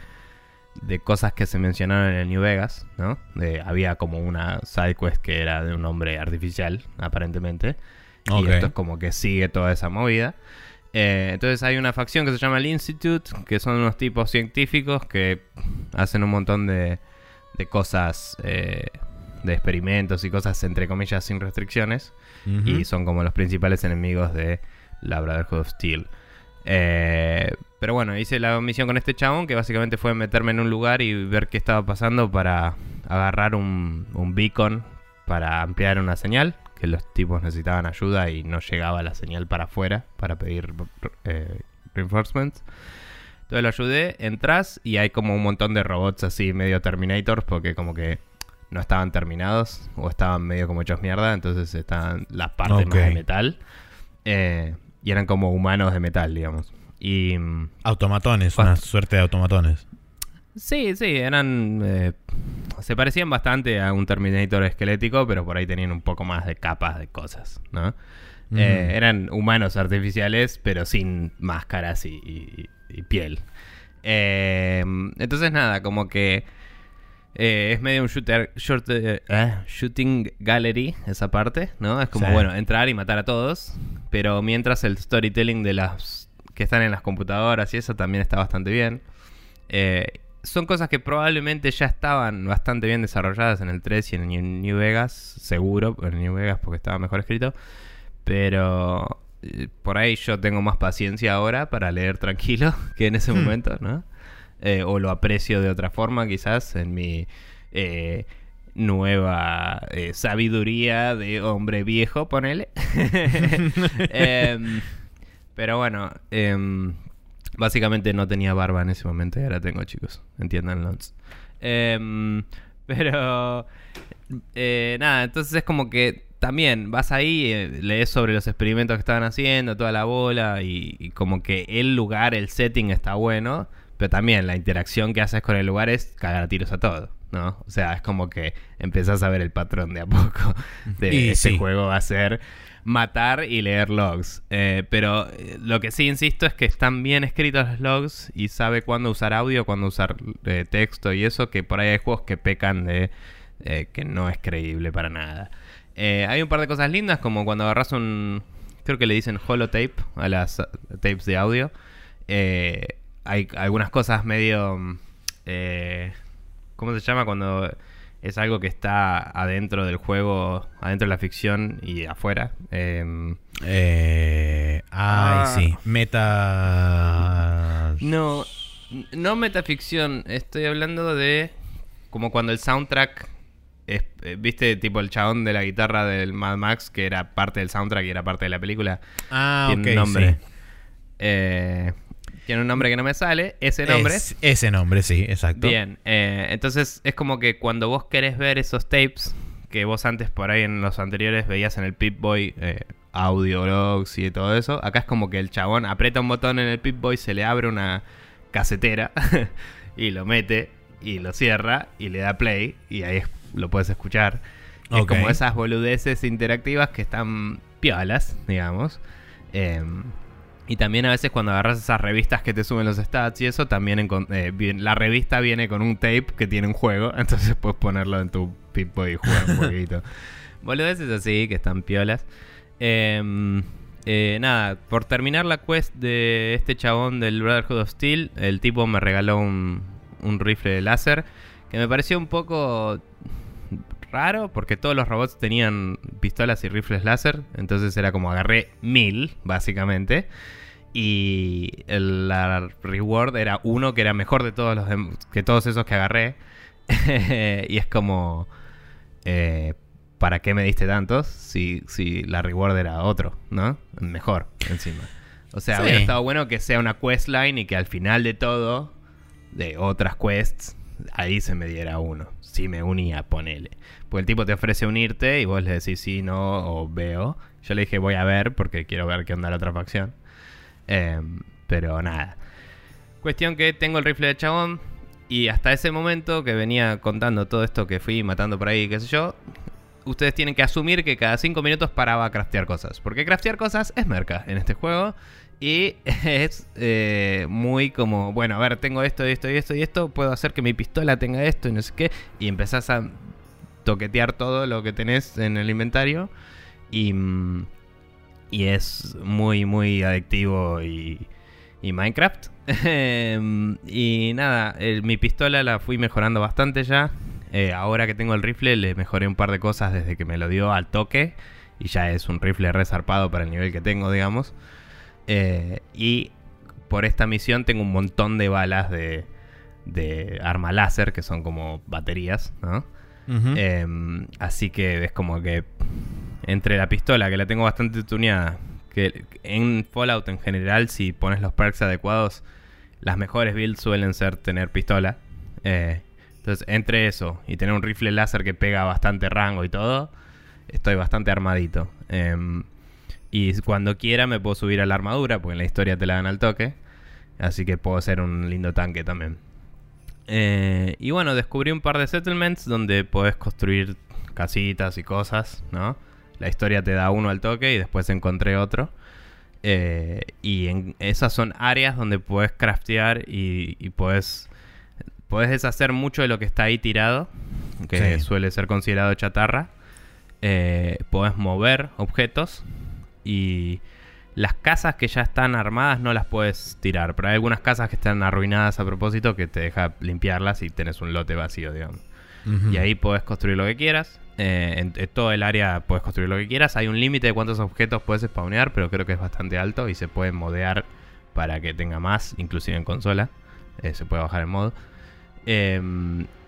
de cosas que se mencionaron en el New Vegas, ¿no? De- había como una side quest que era de un hombre artificial, aparentemente. Y esto es como que sigue toda esa movida. Eh, entonces hay una facción que se llama el Institute, que son unos tipos científicos que hacen un montón de, de cosas, eh, de experimentos y cosas entre comillas sin restricciones. Y son como los principales enemigos de la Brotherhood of Steel. Eh, pero bueno, hice la misión con este chabón que básicamente fue meterme en un lugar y ver qué estaba pasando para agarrar un, un beacon para ampliar una señal. Que los tipos necesitaban ayuda y no llegaba la señal para afuera para pedir eh, reinforcements. Entonces lo ayudé, entras y hay como un montón de robots así medio Terminators porque como que no estaban terminados o estaban medio como hechos mierda, entonces estaban las partes Ok. más de metal eh, y eran como humanos de metal, digamos. Y mm, Automatones, una suerte de automatones. sí, sí, eran eh, se parecían bastante a un Terminator esquelético, pero por ahí tenían un poco más de capas de cosas, ¿no? Mm. Eh, eran humanos artificiales, pero sin máscaras y, y- y piel. Entonces, nada, como que eh, es medio un shooter, short- eh, eh, shooting gallery, esa parte, ¿no? Es como, Sí. bueno, entrar y matar a todos, pero mientras el storytelling de las que están en las computadoras y eso también está bastante bien. Eh, son cosas que probablemente ya estaban bastante bien desarrolladas en el 3 y en New Vegas, seguro, en New Vegas porque estaba mejor escrito. Pero por ahí yo tengo más paciencia ahora para leer tranquilo [laughs] que en ese Hmm. momento, ¿no? Eh, o lo aprecio de otra forma, quizás, en mi eh, nueva eh, sabiduría de hombre viejo, ponele. [laughs] Em, pero bueno, em, básicamente no tenía barba en ese momento y ahora tengo, chicos. Entiéndanlo. Em, pero eh, nada, entonces es como que también vas ahí, eh, lees sobre los experimentos que estaban haciendo, toda la bola, y, y como que el lugar, el setting está bueno, pero también la interacción que haces con el lugar es cagar a tiros a todo, ¿no? O sea, es como que empezás a ver el patrón de a poco de Y sí. juego va a ser matar y leer logs. Eh, pero eh, lo que sí insisto es que están bien escritos los logs y sabe cuándo usar audio, cuándo usar eh, texto y eso, que por ahí hay juegos que pecan de eh, que no es creíble para nada. Hay un par de cosas lindas, como cuando agarras un. Creo que le dicen holotape a las tapes de audio. Eh, hay algunas cosas medio. mm, eh, ¿Cómo se llama? Cuando es algo que está adentro del juego, adentro de la ficción y afuera. Em, eh, ay, Ah. sí. Meta. no, no metaficción, estoy hablando de como cuando el soundtrack, es- eh, viste, tipo el chabón de la guitarra del Mad Max, que era parte del soundtrack y era parte de la película. Ah, tiene ok, nombre. sí. Eh, tiene un nombre que no me sale, ese nombre. Es- ese nombre, sí, exacto. Bien, eh, entonces es como que cuando vos querés ver esos tapes que vos antes por ahí en los anteriores veías en el Pip-Boy, eh, audio logs y todo eso, acá es como que el chabón aprieta un botón en el Pip-Boy, se le abre una casetera [laughs] y lo mete y lo cierra y le da play y ahí es- lo puedes escuchar. Es como esas boludeces interactivas que están piolas, digamos. Em, y también a veces cuando agarras esas revistas que te suben los stats y eso, también encon- eh, la revista viene con un tape que tiene un juego, [laughs] entonces puedes ponerlo en tu pipo y jugar un jueguito. [laughs] Boludeces así, que están piolas. Em, eh, nada, por terminar la quest de este chabón del Brotherhood of Steel, el tipo me regaló un, un rifle de láser que me pareció un poco raro porque todos los robots tenían pistolas y rifles láser. Entonces era como agarré mil, básicamente. Y el, la reward era uno que era mejor de todos los que todos esos que agarré. [laughs] y es como. eh, ¿Para qué me diste tantos? Si, si la reward era otro, ¿no? Mejor, encima. O sea, Sí. hubiera estado bueno que sea una questline y que al final de todo, de otras quests, ahí se me diera uno. Si me unía, ponele. Porque el tipo te ofrece unirte y vos le decís sí, no o veo. Yo le dije voy a ver porque quiero ver qué onda la otra facción. Em, pero nada. Cuestión que tengo el rifle de chabón. Y hasta ese momento que venía contando todo esto que fui matando por ahí, qué sé yo. Ustedes tienen que asumir que cada 5 minutos paraba a craftear cosas. Porque craftear cosas es merca en este juego. Y [laughs] es eh, muy como, bueno, a ver, tengo esto, esto y esto y esto. Puedo hacer que mi pistola tenga esto y no sé qué. Y empezás a toquetear todo lo que tenés en el inventario. Y, mm, y es muy, muy adictivo y, y Minecraft. [laughs] Em, y nada, el- mi pistola la fui mejorando bastante ya. Eh, ahora que tengo el rifle le mejoré un par de cosas desde que me lo dio al toque. Y ya es un rifle resarpado para el nivel que tengo, digamos. Eh, y por esta misión tengo un montón de balas de, de arma láser, que son como baterías, ¿no? Em, así que es como que entre la pistola, que la tengo bastante tuneada, que en Fallout en general, si pones los perks adecuados, las mejores builds suelen ser tener pistola. Eh, entonces, entre eso y tener un rifle láser que pega bastante rango y todo, estoy bastante armadito. Em, y cuando quiera me puedo subir a la armadura, porque en la historia te la dan al toque. Así que puedo ser un lindo tanque también. Eh, y bueno, descubrí un par de settlements donde podés construir casitas y cosas, ¿no? La historia te da uno al toque y después encontré otro. Eh, y en esas son áreas donde puedes craftear y, y puedes, puedes deshacer mucho de lo que está ahí tirado, que Sí. suele ser considerado chatarra. Eh, podés mover objetos y las casas que ya están armadas no las puedes tirar, pero hay algunas casas que están arruinadas a propósito que te deja limpiarlas y tenés un lote vacío, digamos. Ujú. Y ahí podés construir lo que quieras. Eh, en, todo el área puedes construir lo que quieras. Hay un límite de cuántos objetos puedes spawnear, pero creo que es bastante alto y se puede modear para que tenga más, inclusive en consola. Eh, se puede bajar el mod. Eh,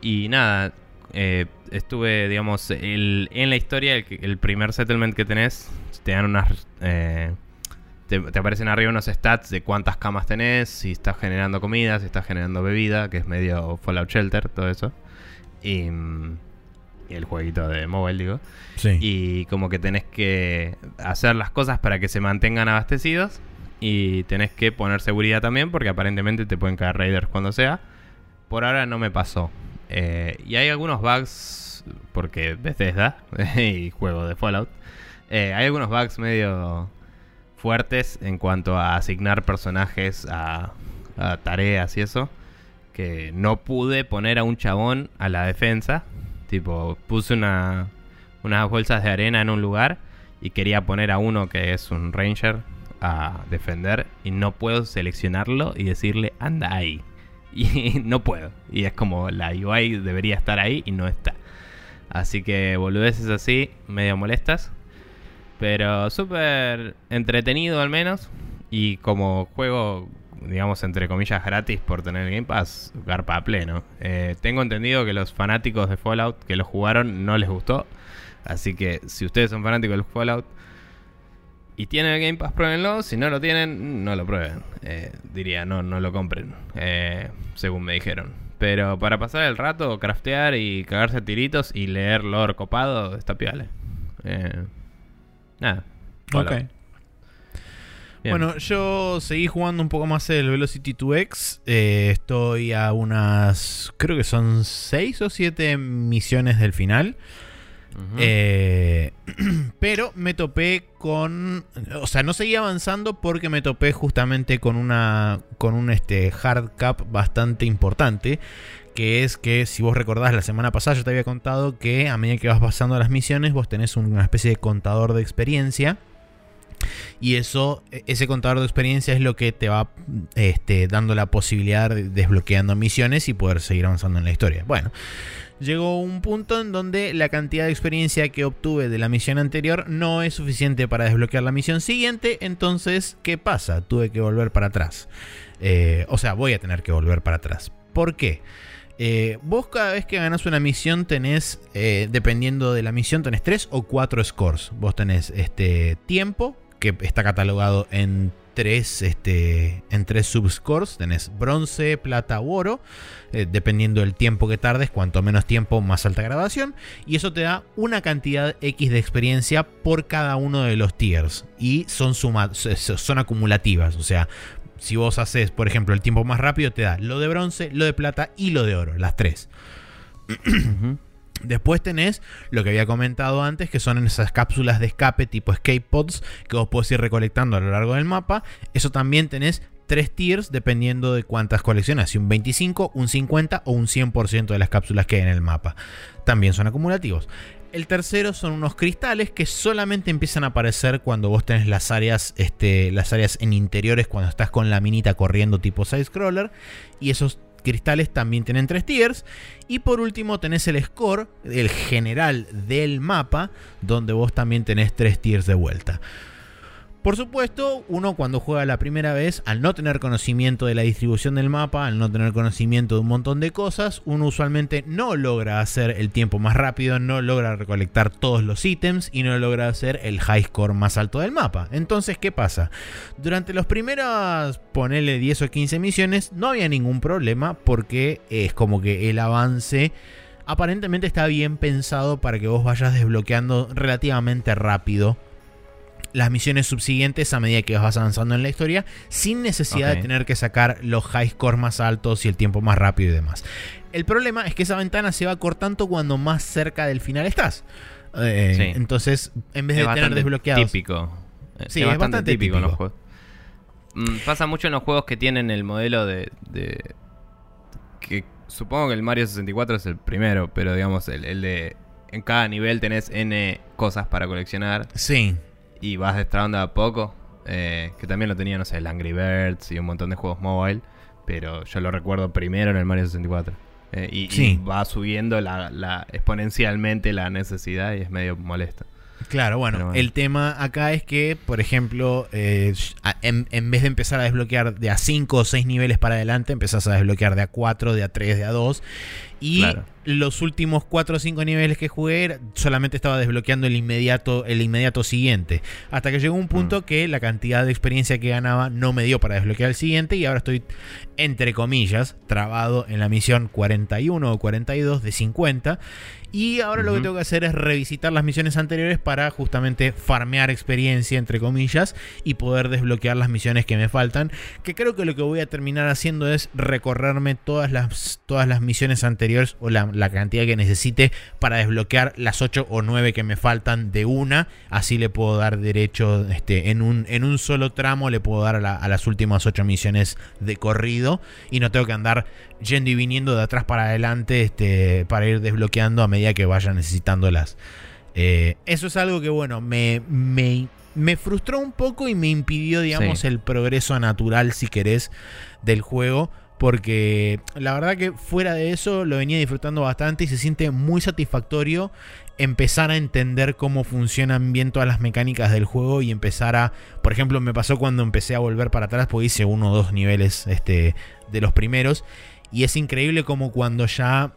y nada, eh, estuve, digamos, el- en la historia, el, primer settlement que tenés, te dan unas... te, te aparecen arriba unos stats de cuántas camas tenés, si estás generando comida, si estás generando bebida, que es medio Fallout Shelter, todo eso. Y, y el jueguito de mobile, digo. Sí. Y como que tenés que hacer las cosas para que se mantengan abastecidos. Y tenés que poner seguridad también, porque aparentemente te pueden caer raiders cuando sea. Por ahora no me pasó. Eh, y hay algunos bugs, porque Bethesda [laughs] y juego de Fallout. eh, hay algunos bugs medio fuertes en cuanto a asignar personajes a, a tareas y eso. Que no pude poner a un chabón a la defensa. Tipo, puse una, unas bolsas de arena en un lugar y quería poner a uno que es un ranger a defender y no puedo seleccionarlo y decirle anda ahí. [laughs] Y no puedo. Y es como la UI debería estar ahí y no está. Así que boludeces así, medio molestas. Pero súper entretenido al menos. Y como juego, digamos, entre comillas, gratis por tener el Game Pass, garpa a pleno. Eh, tengo entendido que los fanáticos de Fallout que lo jugaron no les gustó. Así que si ustedes son fanáticos del Fallout y tienen el Game Pass, pruébenlo. Si no lo tienen, no lo prueben. Eh, diría, no, no lo compren. Eh, según me dijeron. Pero para pasar el rato, craftear y cagarse tiritos y leer lore copado, está piale. Nada. Ok. Bueno, yo seguí jugando un poco más el Velocity 2X. estoy a unas. Creo que son 6 o 7 misiones del final. Eh, [clears throat] pero me topé con. O sea, no seguí avanzando porque me topé justamente con una. con un este, hard cap bastante importante. Que es que, si vos recordás, la semana pasada yo te había contado que a medida que vas pasando las misiones, vos tenés una especie de contador de experiencia. Y eso, ese contador de experiencia es lo que te va este, dando la posibilidad de desbloqueando misiones y poder seguir avanzando en la historia. Bueno, llegó un punto en donde la cantidad de experiencia que obtuve de la misión anterior no es suficiente para desbloquear la misión siguiente. Entonces, ¿qué pasa? Tuve que volver para atrás. Eh, o sea, voy a tener que volver para atrás. ¿Por qué? Eh, vos cada vez que ganas una misión tenés, eh, dependiendo de la misión, tenés 3 o 4 scores. Vos tenés este tiempo, que está catalogado en tres, este, en tres subscores. Tenés bronce, plata u oro. Eh, dependiendo del tiempo que tardes, cuanto menos tiempo, más alta grabación. Y eso te da una cantidad X de experiencia por cada uno de los tiers. Y son, son acumulativas. O sea, si vos haces, por ejemplo, el tiempo más rápido, te da lo de bronce, lo de plata y lo de oro. Las tres. Después tenés lo que había comentado antes, que son esas cápsulas de escape tipo escape pods que vos podés ir recolectando a lo largo del mapa. Eso también tenés tres tiers dependiendo de cuántas colecciones, si un 25, un 50 o un 100% de las cápsulas que hay en el mapa. También son acumulativos. El tercero son unos cristales que solamente empiezan a aparecer cuando vos tenés las áreas, este, las áreas en interiores, cuando estás con la minita corriendo tipo side scroller. Y esos cristales también tienen tres tiers. Y por último tenés el score, el general del mapa, donde vos también tenés tres tiers de vuelta. Por supuesto, uno cuando juega la primera vez, al no tener conocimiento de la distribución del mapa, al no tener conocimiento de un montón de cosas, uno usualmente no logra hacer el tiempo más rápido, no logra recolectar todos los ítems y no logra hacer el high score más alto del mapa. Entonces, ¿qué pasa? Durante los primeros, ponele 10 o 15 misiones, no había ningún problema porque es como que el avance aparentemente está bien pensado para que vos vayas desbloqueando relativamente rápido las misiones subsiguientes a medida que vas avanzando en la historia, sin necesidad de tener que sacar los high scores más altos y el tiempo más rápido y demás. El problema es que esa ventana se va cortando cuando más cerca del final estás. Eh, entonces, en vez de tener desbloqueados. Típico. Sí, es, bastante, típico, en los juegos. Mm, pasa mucho en los juegos que tienen el modelo de, que supongo que el Mario 64 es el primero, pero digamos el, el de en cada nivel tenés N cosas para coleccionar. Sí y vas destrabando a poco. Eh, que también lo tenía, no sé, el Angry Birds y un montón de juegos mobile. Pero yo lo recuerdo primero en el Mario 64. Eh, y, va subiendo la, exponencialmente la necesidad y es medio molesto. Claro, bueno, el tema acá es que, por ejemplo, eh, en, en, vez de empezar a desbloquear de a 5 o 6 niveles para adelante, empezás a desbloquear de a 4, de a 3, de a 2. Y los últimos 4 o 5 niveles que jugué solamente estaba desbloqueando el inmediato, el inmediato siguiente. Hasta que llegó un punto mm. que la cantidad de experiencia que ganaba no me dio para desbloquear el siguiente. Y ahora estoy, entre comillas, trabado en la misión 41 o 42 de 50. Y ahora lo que tengo que hacer es revisitar las misiones anteriores para justamente farmear experiencia, entre comillas, y poder desbloquear las misiones que me faltan. Que creo que lo que voy a terminar haciendo es recorrerme todas las, todas las misiones anteriores o la, cantidad que necesite para desbloquear las 8 o 9 que me faltan de una. Así le puedo dar derecho este, en, un, en un solo tramo, le puedo dar a, a las últimas 8 misiones de corrido. Y no tengo que andar yendo y viniendo de atrás para adelante este, para ir desbloqueando a medida que vaya necesitándolas. Eh, eso es algo que, bueno, me, me, frustró un poco y me impidió, digamos, el progreso natural, si querés, del juego. porque la verdad que fuera de eso lo venía disfrutando bastante y se siente muy satisfactorio empezar a entender cómo funcionan bien todas las mecánicas del juego y empezar a, por ejemplo, me pasó cuando empecé a volver para atrás, porque hice uno o dos niveles este, de los primeros, y es increíble como cuando ya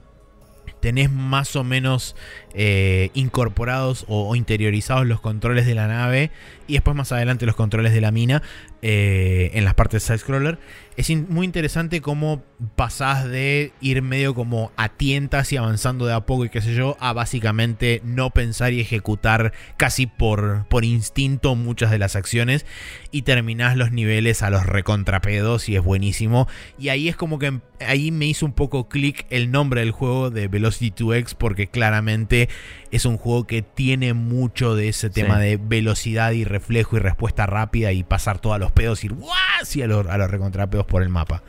tenés más o menos eh, incorporados o, interiorizados los controles de la nave y después más adelante los controles de la mina eh, en las partes side-scroller es muy interesante cómo pasás de ir medio como a tientas y avanzando de a poco y qué sé yo, a básicamente no pensar y ejecutar casi por, por instinto muchas de las acciones y terminás los niveles a los recontrapedos y es buenísimo. Y ahí es como que ahí me hizo un poco clic el nombre del juego de Velocity 2X porque claramente es un juego que tiene mucho de ese tema de velocidad y reflejo y respuesta rápida y pasar todos los pedos y ir sí, a los, a los recontrapedos por el mapa.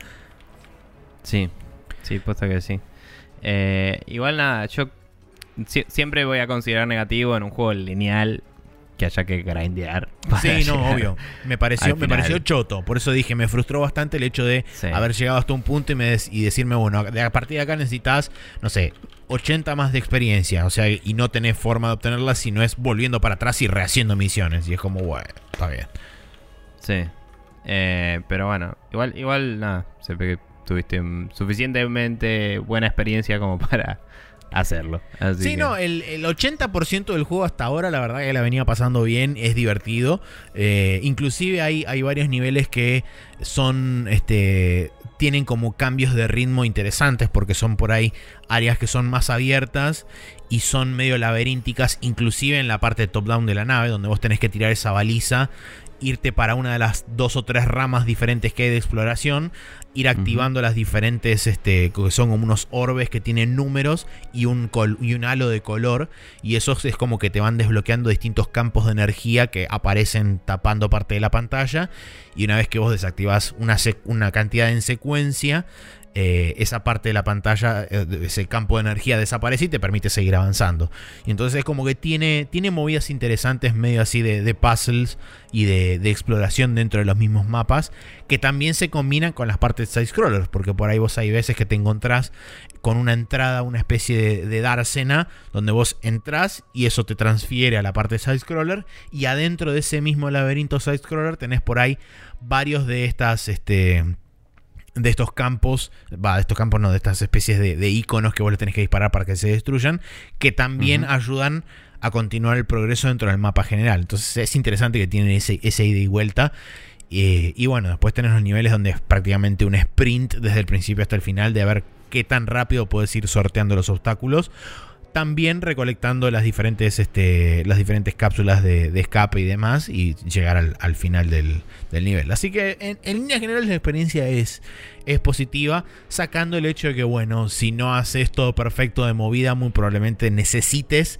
Sí, sí, puesto que sí. Eh, igual nada, yo siempre voy a considerar negativo en un juego lineal que haya que grindear. Sí, no, obvio. Me pareció, me pareció choto. Por eso dije, me frustró bastante el hecho de haber llegado hasta un punto y, me y decirme, bueno, a partir de acá necesitas, no sé, 80 más de experiencia. O sea, y no tenés forma de obtenerla si no es volviendo para atrás y rehaciendo misiones. Y es como, bueno, está bien. Sí. Eh, pero bueno, igual, igual, nada, se ve que tuviste suficientemente buena experiencia como para hacerlo. sí, no, el, 80% del juego hasta ahora, la verdad que la venía pasando bien, es divertido. Eh, inclusive hay, hay varios niveles que son, este, tienen como cambios de ritmo interesantes porque son por ahí áreas que son más abiertas y son medio laberínticas, inclusive en la parte top-down de la nave, donde vos tenés que tirar esa baliza irte para una de las dos o tres ramas diferentes que hay de exploración, ir activando las diferentes, este, que son como unos orbes que tienen números y un, y un halo de color, y esos es como que te van desbloqueando distintos campos de energía que aparecen tapando parte de la pantalla, y una vez que vos desactivas una, una cantidad en secuencia, eh, esa parte de la pantalla, eh, ese campo de energía desaparece y te permite seguir avanzando. Y entonces es como que tiene, tiene movidas interesantes medio así de, puzzles y de, exploración dentro de los mismos mapas, que también se combinan con las partes side-scrollers, porque por ahí vos hay veces que te encontrás con una entrada, una especie de, de dársena, donde vos entrás y eso te transfiere a la parte side-scroller, y adentro de ese mismo laberinto side-scroller tenés por ahí varios de estas... Este, de estos campos, va, de estos campos no, de estas especies de, iconos que vos le tenés que disparar para que se destruyan, que también ayudan a continuar el progreso dentro del mapa general. Entonces es interesante que tienen ese, ese ida y vuelta. Eh, y bueno, después tenés los niveles donde es prácticamente un sprint desde el principio hasta el final de ver qué tan rápido puedes ir sorteando los obstáculos también recolectando las diferentes, este, las diferentes cápsulas de, escape y demás y llegar al, final del, nivel. Así que en, en, líneas generales la experiencia es, es positiva, sacando el hecho de que, bueno, si no haces todo perfecto de movida, muy probablemente necesites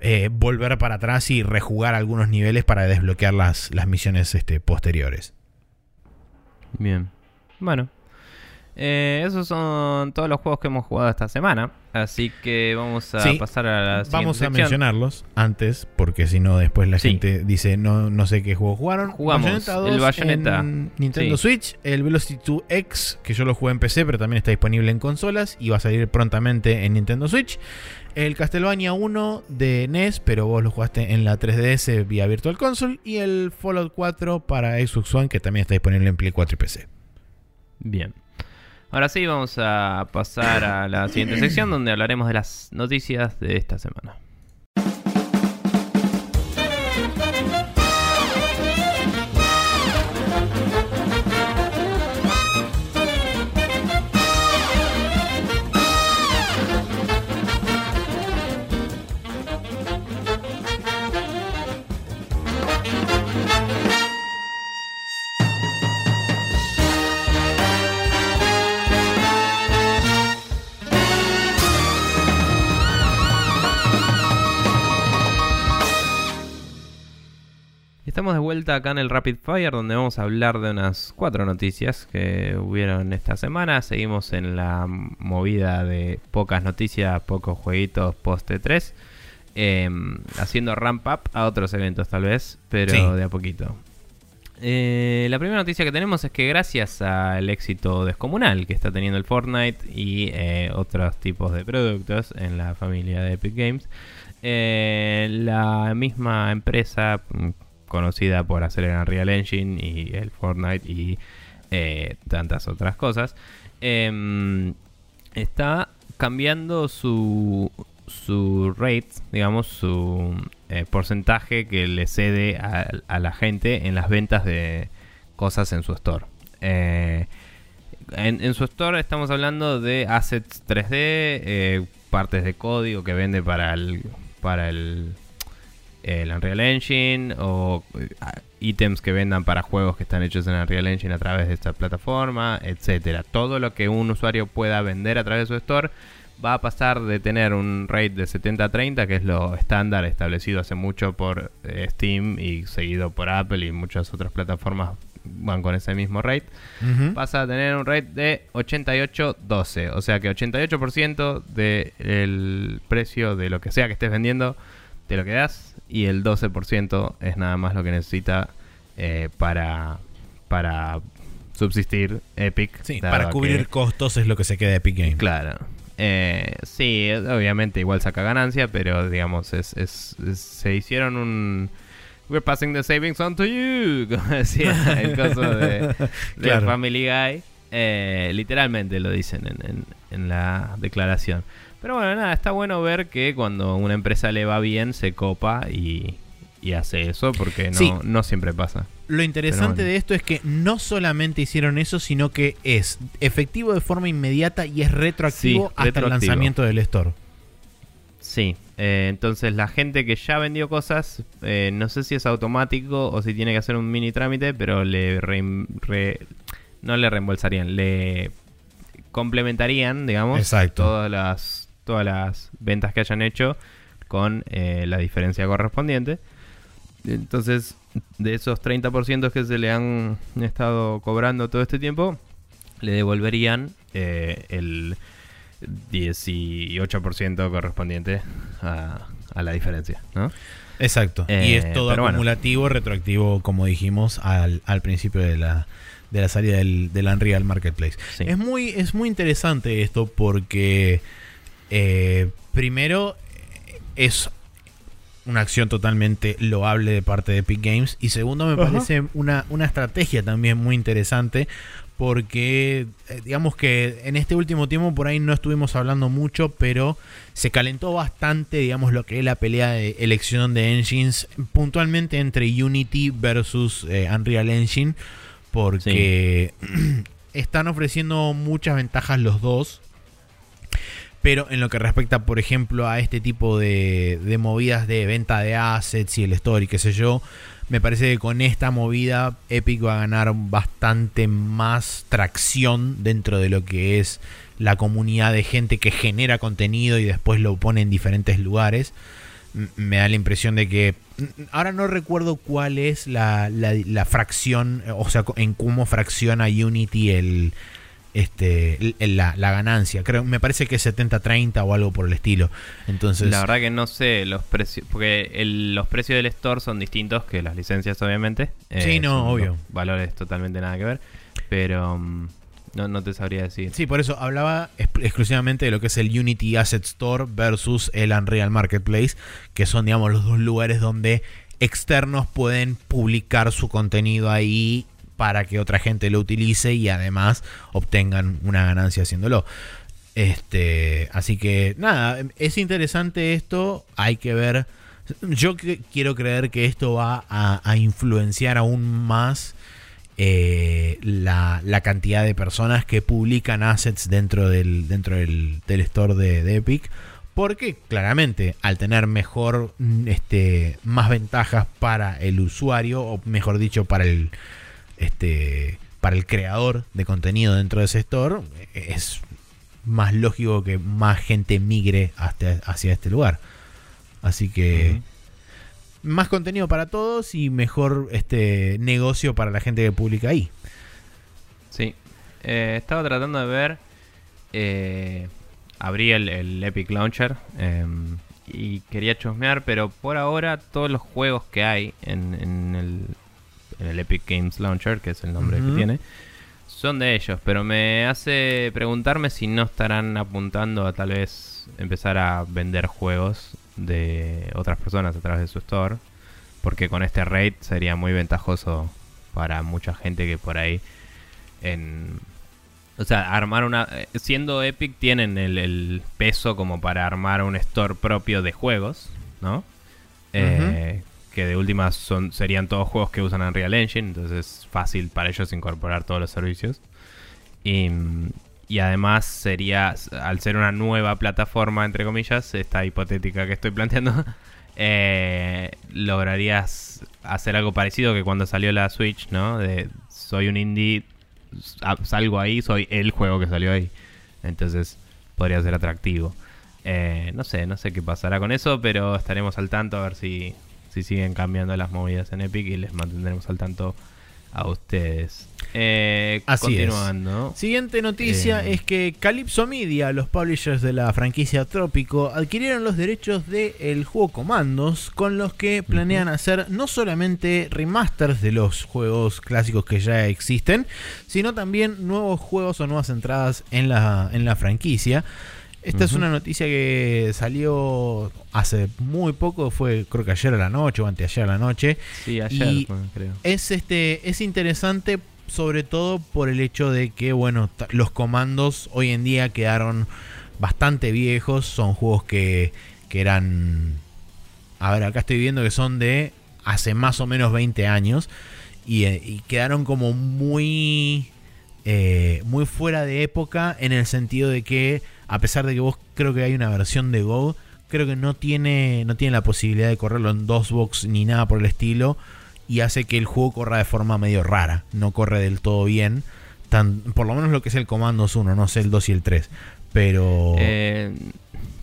eh, volver para atrás y rejugar algunos niveles para desbloquear las, las misiones este, posteriores. Bien. Bueno, eh, esos son todos los juegos que hemos jugado esta semana. Así que vamos a pasar a la Vamos a mencionarlos antes, porque si no, después la gente dice no, no sé qué juego jugaron. Jugamos el Bayonetta en Nintendo Switch, el Velocity 2X, que yo lo jugué en PC, pero también está disponible en consolas y va a salir prontamente en Nintendo Switch. El Castlevania 1 de NES, pero vos lo jugaste en la 3DS vía Virtual Console. Y el Fallout 4 para Xbox One, que también está disponible en Play 4 y PC. Bien. Ahora sí, vamos a pasar a la siguiente sección donde hablaremos de las noticias de esta semana. Estamos de vuelta acá en el Rapid Fire donde vamos a hablar de unas cuatro noticias que hubieron esta semana. Seguimos en la movida de pocas noticias, pocos jueguitos post 3 em, haciendo ramp up a otros eventos tal vez, pero de a poquito. Eh, la primera noticia que tenemos es que gracias al éxito descomunal que está teniendo el Fortnite y eh, otros tipos de productos en la familia de Epic Games, eh, la misma empresa mm, conocida por hacer el Unreal Engine y el Fortnite y tantas otras cosas, em, está cambiando su, su rate, digamos, su eh, porcentaje que le cede a, la gente en las ventas de cosas en su store. Eh, en, su store estamos hablando de assets 3D, eh, partes de código que vende para el, para el, el Unreal Engine o ítems que vendan para juegos que están hechos en Unreal Engine a través de esta plataforma, etcétera. Todo lo que un usuario pueda vender a través de su store va a pasar de tener un rate de 70-30, que es lo estándar establecido hace mucho por eh, Steam y seguido por Apple y muchas otras plataformas van con ese mismo rate, pasa a tener un rate de 88-12. O sea que 88% del precio de lo que sea que estés vendiendo te lo quedas y el 12% es nada más lo que necesita eh, para, para subsistir Epic. Sí, para cubrir costos es lo que se queda de Epic Games. Claro. Eh, sí, obviamente igual saca ganancia, pero digamos, es, se hicieron un... We're passing the savings on to you, [laughs] como decía el caso de, [laughs] Family Guy. Eh, literalmente lo dicen en, la declaración. Pero bueno, nada, está bueno ver que cuando una empresa le va bien, se copa y, hace eso, porque no, no siempre pasa. Lo interesante de esto es que no solamente hicieron eso, sino que es efectivo de forma inmediata y es retroactivo hasta el lanzamiento del store. Sí, eh, entonces la gente que ya vendió cosas, eh, no sé si es automático o si tiene que hacer un mini trámite, pero le no le reembolsarían, le complementarían, digamos, todas las todas las ventas que hayan hecho con eh, la diferencia correspondiente. Entonces, de esos 30% que se le han estado cobrando todo este tiempo, le devolverían eh, el 18% correspondiente a, la diferencia, ¿no? Exacto. y es eh, todo acumulativo, retroactivo, como dijimos al, principio de la, de la salida del, del Unreal Marketplace. Es, muy, es muy interesante esto porque, eh, primero, es una acción totalmente loable de parte de Epic Games. Y segundo, me parece una, una estrategia también muy interesante. Porque eh, digamos que en este último tiempo por ahí no estuvimos hablando mucho, pero se calentó bastante, digamos, lo que es la pelea de elección de engines, puntualmente entre Unity versus eh, Unreal Engine, porque [clears throat] están ofreciendo muchas ventajas los dos pero en lo que respecta, por ejemplo, a este tipo de, movidas de venta de assets y el store y qué sé yo, me parece que con esta movida Epic va a ganar bastante más tracción dentro de lo que es la comunidad de gente que genera contenido y después lo pone en diferentes lugares. Me da la impresión de que. Ahora no recuerdo cuál es la, la fracción, o sea, en cómo fracciona Unity el, este, la, ganancia. Creo, me parece que es 70-30 o algo por el estilo. Entonces, la verdad que no sé los precios, porque los precios del store son distintos que las licencias, obviamente. Sí, eh, no, obvio. Valores totalmente nada que ver, pero mm, no, no te sabría decir. Sí, por eso hablaba exclusivamente de lo que es el Unity Asset Store versus el Unreal Marketplace, que son, digamos, los dos lugares donde externos pueden publicar su contenido ahí para que otra gente lo utilice y además obtengan una ganancia haciéndolo. Este, así que nada, es interesante esto, hay que ver. Yo quiero creer que esto va a, influenciar aún más eh, la, cantidad de personas que publican assets dentro del, dentro del, store de, Epic. Porque claramente al tener mejor, este, más ventajas para el usuario, o mejor dicho, para el, este, para el creador de contenido dentro de ese store, es más lógico que más gente migre hacia este lugar. Así que más contenido para todos y mejor este negocio para la gente que publica ahí. Sí, eh, estaba tratando de ver, eh, abrí el, Epic Launcher em, y quería chusmear, pero por ahora todos los juegos que hay en, en el en el Epic Games Launcher, que es el nombre que tiene, son de ellos, pero me hace preguntarme si no estarán apuntando a tal vez empezar a vender juegos de otras personas a través de su store, porque con este rate sería muy ventajoso para mucha gente que por ahí en o sea, armar una. Eh, siendo Epic, tienen el, peso como para armar un store propio de juegos, ¿no? Eh, que de últimas son, serían todos juegos que usan Unreal Engine, entonces es fácil para ellos incorporar todos los servicios. Y, y además sería, al ser una nueva plataforma, entre comillas, esta hipotética que estoy planteando, [laughs] eh, lograrías hacer algo parecido que cuando salió la Switch, ¿no? Soy un indie salgo ahí, soy el juego que salió ahí. Entonces podría ser atractivo. Eh, no sé, no sé qué pasará con eso, pero estaremos al tanto a ver si, si siguen cambiando las movidas en Epic y les mantendremos al tanto a ustedes. Eh, Así continuando. Siguiente noticia eh, es que Calypso Media, los publishers de la franquicia Trópico, adquirieron los derechos del juego Comandos, con los que planean hacer no solamente remasters de los juegos clásicos que ya existen, sino también nuevos juegos o nuevas entradas en la, en la franquicia. Esta es una noticia que salió hace muy poco, fue creo que ayer a la noche o anteayer a la noche. Sí, ayer creo. Es, este, es interesante sobre todo por el hecho de que, bueno, los comandos hoy en día quedaron bastante viejos, son juegos que, que eran... A ver, acá estoy viendo que son de hace más o menos 20 años y, eh, quedaron como muy... Eh, muy fuera de época en el sentido de que a pesar de que vos creo que hay una versión de Go, creo que no tiene, no tiene la posibilidad de correrlo en dos box ni nada por el estilo. Y hace que el juego corra de forma medio rara. No corre del todo bien. Tan, por lo menos lo que es el Comandos 1, no sé el 2 y el 3. Pero. Eh,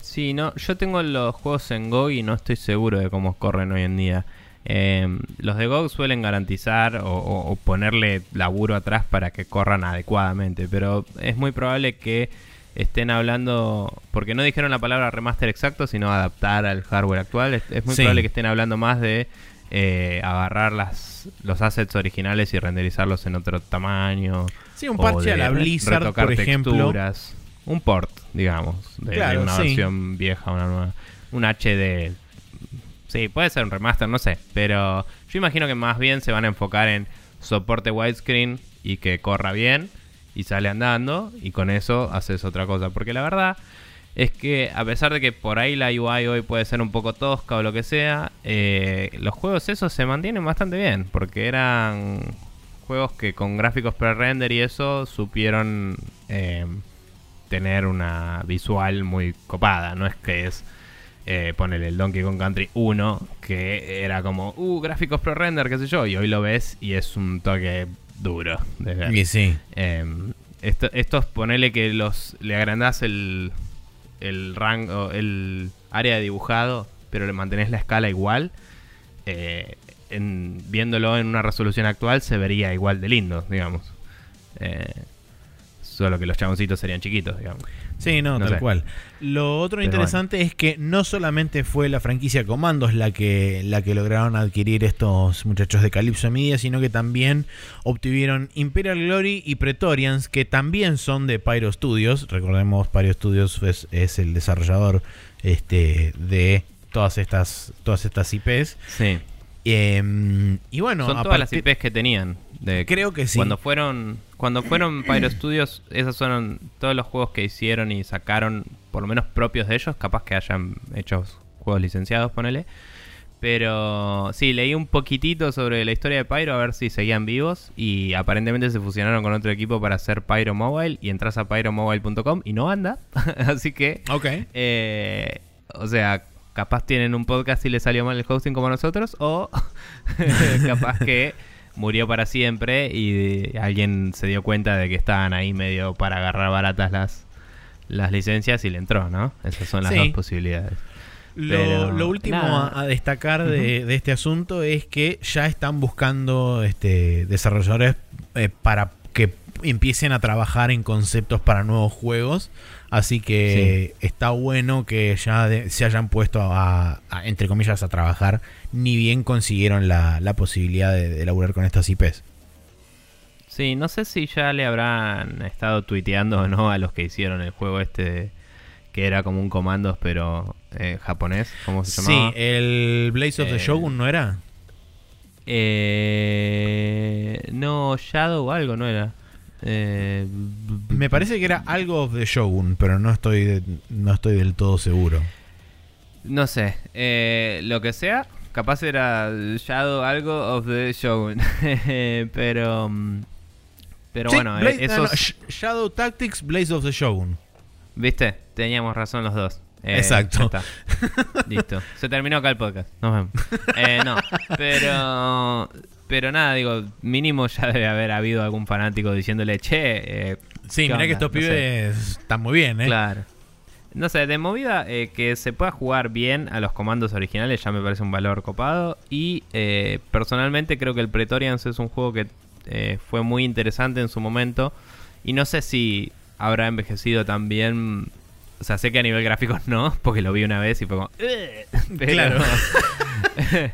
sí, no, yo tengo los juegos en Go y no estoy seguro de cómo corren hoy en día. Eh, los de GOG suelen garantizar o, o, ponerle laburo atrás para que corran adecuadamente, pero es muy probable que estén hablando, porque no dijeron la palabra remaster exacto, sino adaptar al hardware actual. Es, muy probable que estén hablando más de eh, agarrar las, los assets originales y renderizarlos en otro tamaño. Sí, un parche a la Blizzard, por ejemplo. Un port, digamos, de, una versión vieja una nueva. Un HD. Sí, puede ser un remaster, no sé. Pero yo imagino que más bien se van a enfocar en soporte widescreen y que corra bien y sale andando y con eso haces otra cosa. Porque la verdad es que a pesar de que por ahí la UI hoy puede ser un poco tosca o lo que sea, eh, los juegos esos se mantienen bastante bien. Porque eran juegos que con gráficos pre-render y eso supieron eh, tener una visual muy copada. No es que es... Eh, ponerle el Donkey Kong Country 1, que era como, uh, gráficos pre-render, qué sé yo, y hoy lo ves y es un toque duro Y sí. Eh, esto, estos, ponele que los le agrandás el, el rango, el área de dibujado, pero le mantenés la escala igual. Eh, en, viéndolo en una resolución actual se vería igual de lindo, digamos. Eh, solo que los chaboncitos serían chiquitos, digamos. Sí, no, tal cual. Lo otro interesante es que no solamente fue la franquicia Comandos la que, la que lograron adquirir estos muchachos de Calypso Media, sino que también obtuvieron Imperial Glory y Pretorians, que también son de Pyro Studios. Recordemos, Pyro Studios es, el desarrollador este, de todas estas, todas estas IPs. Sí. Em, y bueno, son todas las IPs que tenían. creo que sí. Cuando fueron, cuando fueron Pyro Studios, esos fueron todos los juegos que hicieron y sacaron, por lo menos propios de ellos. Capaz que hayan hecho juegos licenciados, ponele. Pero sí, leí un poquitito sobre la historia de Pyro a ver si seguían vivos. Y aparentemente se fusionaron con otro equipo para hacer Pyro Mobile. Y entras a pyromobile.com y no anda. [laughs] Así que. Ok. Eh, o sea, capaz tienen un podcast y le salió mal el hosting como nosotros, o [laughs] capaz que murió para siempre y alguien se dio cuenta de que estaban ahí medio para agarrar baratas las, las licencias y le entró, ¿no? Esas son las dos posibilidades. Lo, último a, destacar de, este asunto es que ya están buscando este, desarrolladores eh, para que empiecen a trabajar en conceptos para nuevos juegos. Así que está bueno que ya se hayan puesto a, entre comillas, a trabajar, ni bien consiguieron la, posibilidad de, de laburar con estas IPs. Sí, no sé si ya le habrán estado tuiteando o no a los que hicieron el juego este que era como un comandos pero eh, japonés, ¿cómo se llamaba? Sí, el Blaze of the eh, Shogun, ¿no era? Eh, no, Shadow o algo, ¿no era? Eh, Me parece que era algo of the Shogun, pero no estoy, no estoy del todo seguro. No sé, eh, lo que sea, capaz era Shadow algo of the Shogun, [laughs] pero... Pero bueno, eso Shadow Tactics, Blaze of the Shogun. ¿Viste? Teníamos razón los dos. Exacto. Listo. Se terminó acá el podcast. Nos vemos. no, pero pero nada, digo, mínimo ya debe haber habido algún fanático diciéndole, che. Eh, sí, mira que estos pibes están muy bien, ¿eh? Claro. No sé, de movida eh, que se pueda jugar bien a los comandos originales ya me parece un valor copado. Y eh, personalmente creo que el Pretorians es un juego que eh, fue muy interesante en su momento. Y no sé si habrá envejecido tan bien. O sea, sé que a nivel gráfico no, [laughs] porque lo vi una vez y fue como. [laughs] Claro. [laughs]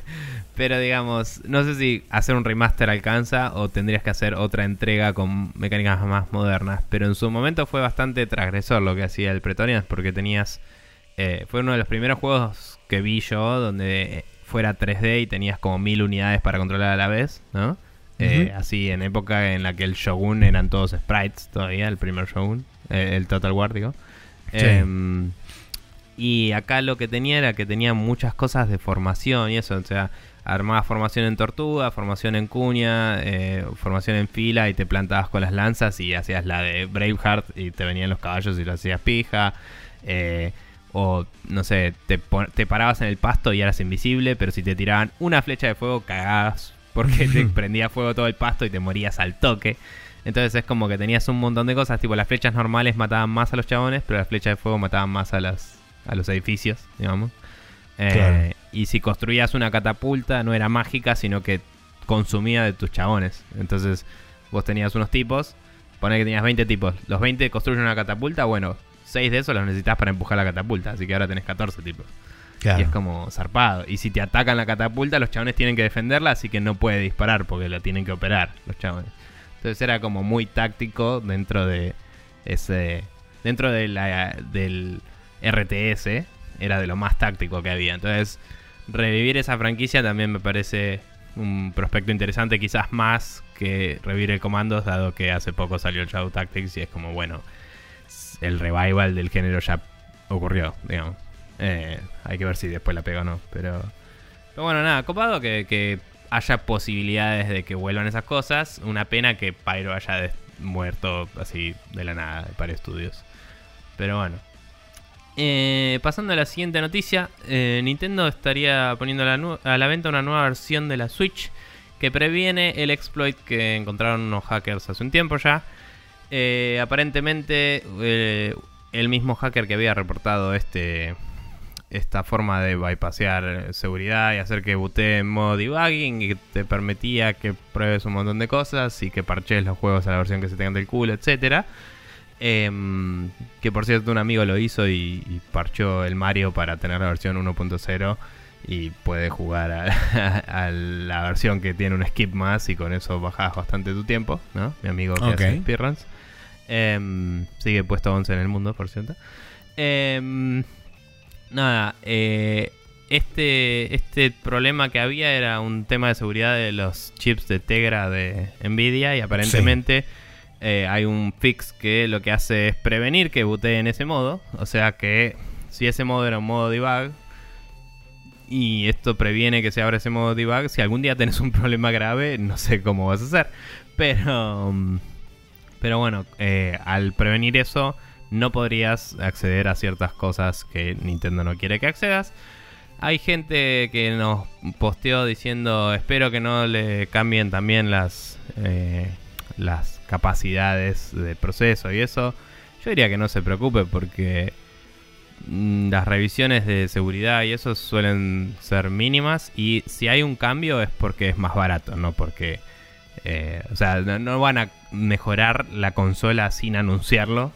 Pero digamos, no sé si hacer un remaster alcanza o tendrías que hacer otra entrega con mecánicas más modernas. Pero en su momento fue bastante transgresor lo que hacía el Pretorians porque tenías... Eh, fue uno de los primeros juegos que vi yo donde fuera 3D y tenías como mil unidades para controlar a la vez, ¿no? Eh, así en época en la que el Shogun eran todos sprites todavía, el primer Shogun, eh, el Total War, digo. Em, y acá lo que tenía era que tenía muchas cosas de formación y eso, o sea, armabas formación en tortuga, formación en cuña, eh, formación en fila y te plantabas con las lanzas y hacías la de Braveheart y te venían los caballos y lo hacías pija. Eh, o no sé, te, te, parabas en el pasto y eras invisible, pero si te tiraban una flecha de fuego cagabas porque te [laughs] prendía fuego todo el pasto y te morías al toque. Entonces es como que tenías un montón de cosas, tipo las flechas normales mataban más a los chabones, pero las flechas de fuego mataban más a, las, a los edificios, digamos. Eh, y si construías una catapulta, no era mágica, sino que consumía de tus chabones. Entonces, vos tenías unos tipos, pone que tenías 20 tipos. Los 20 construyen una catapulta, bueno, 6 de esos los necesitas para empujar la catapulta. Así que ahora tenés 14 tipos. Y es como zarpado. Y si te atacan la catapulta, los chabones tienen que defenderla, así que no puede disparar porque la tienen que operar los chabones. Entonces era como muy táctico dentro de ese. Dentro de la, del RTS, era de lo más táctico que había. Entonces, revivir esa franquicia también me parece un prospecto interesante, quizás más que revivir el Commandos, dado que hace poco salió el Shadow Tactics y es como, bueno, el revival del género ya ocurrió, digamos. Eh, hay que ver si después la pega o no, pero... Pero bueno, nada, copado que, que haya posibilidades de que vuelvan esas cosas. Una pena que Pyro haya muerto así de la nada para estudios. Pero bueno, eh, pasando a la siguiente noticia, eh, Nintendo estaría poniendo a la, venta una nueva versión de la Switch que previene el exploit que encontraron unos hackers hace un tiempo ya. Eh, aparentemente el mismo hacker que había reportado este esta forma de bypassear seguridad y hacer que bootee en modo debugging y que te permitía que pruebes un montón de cosas y que parches los juegos a la versión que se tengan del culo, etcétera. Em, que por cierto un amigo lo hizo y, parchó el Mario para tener la versión 1.0 y puede jugar [laughs] a, la versión que tiene un skip más y con eso bajas bastante tu tiempo, ¿no? Mi amigo que hace speedruns. Em, sigue puesto 11 en el mundo, por cierto. Em, nada, eh, este, este problema que había era un tema de seguridad de los chips de Tegra de Nvidia y aparentemente... Eh, hay un fix que lo que hace es prevenir que bootee en ese modo. O sea que si ese modo era un modo debug y esto previene que se abra ese modo debug, si algún día tenés un [laughs] problema grave, no sé cómo vas a hacer. Pero, pero bueno, eh, al prevenir eso, no podrías acceder a ciertas cosas que Nintendo no quiere que accedas. Hay gente que nos posteó diciendo, espero que no le cambien también las, eh, las capacidades de proceso y eso, yo diría que no se preocupe porque mm, las revisiones de seguridad y eso suelen ser mínimas y si hay un cambio es porque es más barato, no porque Eh, o sea, no, van a mejorar la consola sin anunciarlo.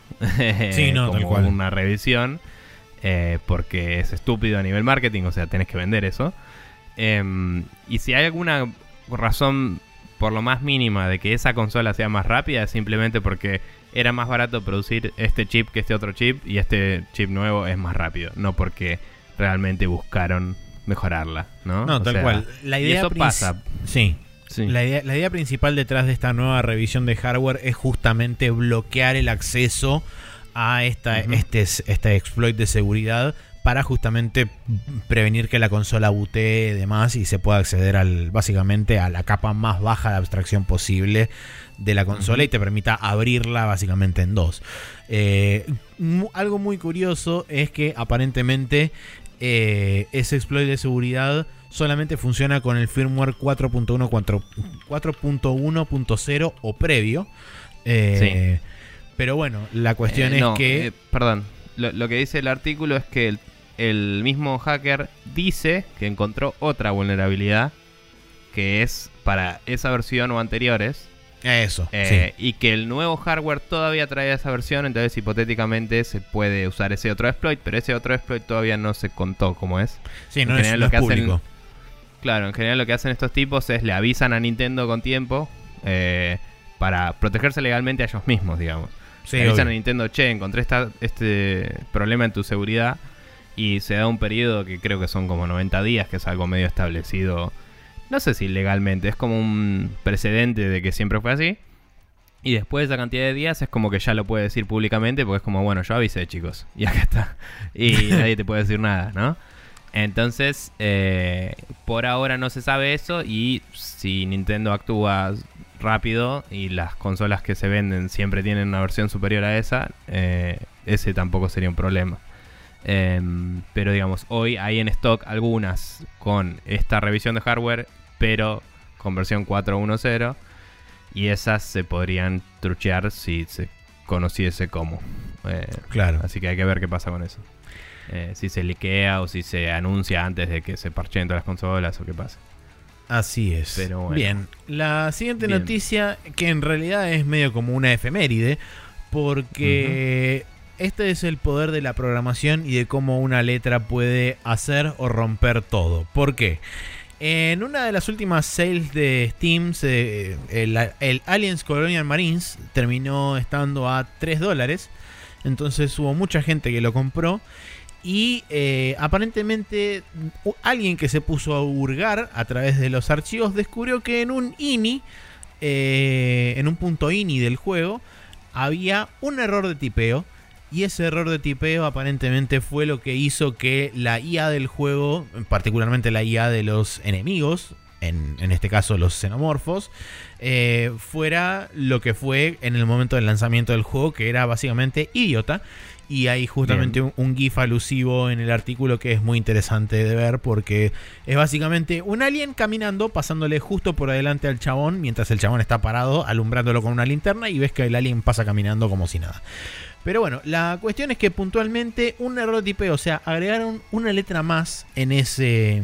Sí, no, [laughs] como tal cual. una revisión. eh, porque es estúpido a nivel marketing, o sea, tenés que vender eso. Em, y si hay alguna razón, por lo más mínima, de que esa consola sea más rápida, es simplemente porque era más barato producir este chip que este otro chip y este chip nuevo es más rápido, no porque realmente buscaron mejorarla, ¿no? No, O tal sea, cual. La y idea eso princ- pasa. Sí. Sí. La idea, la idea principal detrás de esta nueva revisión de hardware es justamente bloquear el acceso a esta, este, este exploit de seguridad para justamente prevenir que la consola butee y demás y se pueda acceder al básicamente a la capa más baja de abstracción posible de la consola y te permita abrirla básicamente en dos. Eh, algo muy curioso es que aparentemente eh, ese exploit de seguridad solamente funciona con el firmware 4.1, 4 4.1.0 o previo. Eh, Pero bueno, la cuestión Eh, es no, que... eh, perdón, lo, lo que dice el artículo es que el, el mismo hacker dice que encontró otra vulnerabilidad que es para esa versión o anteriores. eso, eh, Y que el nuevo hardware todavía trae esa versión, entonces hipotéticamente se puede usar ese otro exploit, pero ese otro exploit todavía no se contó cómo es. sí. Sí, no en es, no lo es que hacen- público. Claro, en general lo que hacen estos tipos es le avisan a Nintendo con tiempo eh, para protegerse legalmente a ellos mismos, digamos. Sí, le avisan obvio. a Nintendo, che, encontré esta- este problema en tu seguridad y se da un periodo que creo que son como 90 días, que es algo medio establecido, no sé si legalmente, es como un precedente de que siempre fue así. Y después de esa cantidad de días es como que ya lo puede decir públicamente porque es como, bueno, yo avisé chicos y acá está. Y [laughs] nadie te puede decir nada, ¿no? Entonces, eh, por ahora no se sabe eso y si Nintendo actúa rápido y las consolas que se venden siempre tienen una versión superior a esa, eh, ese tampoco sería un problema. Em, pero digamos, hoy hay en stock algunas con esta revisión de hardware, pero con versión 4.1.0 y esas se podrían truchear si se conociese cómo. Eh, Claro. Así que hay que ver qué pasa con eso. Eh, si se liquea o si se anuncia antes de que se parcheen todas las consolas o qué pasa. Así es. Pero bueno. Bien, la siguiente Bien. noticia, que en realidad es medio como una efeméride, porque este es el poder de la programación y de cómo una letra puede hacer o romper todo. ¿Por qué? En una de las últimas sales de Steam, se- el, el Aliens Colonial Marines terminó estando a 3 dólares. Entonces hubo mucha gente que lo compró. Y eh, aparentemente alguien que se puso a hurgar a través de los archivos descubrió que en un INI, eh, en un punto INI del juego, había un error de tipeo. Y ese error de tipeo aparentemente fue lo que hizo que la IA del juego, particularmente la IA de los enemigos, en, en este caso los xenomorfos, eh, fuera lo que fue en el momento del lanzamiento del juego, que era básicamente idiota. Y hay justamente un, un GIF alusivo en el artículo que es muy interesante de ver porque es básicamente un alien caminando, pasándole justo por adelante al chabón, mientras el chabón está parado, alumbrándolo con una linterna y ves que el alien pasa caminando como si nada. Pero bueno, la cuestión es que puntualmente un error de tipeo, o sea, agregaron una letra más en ese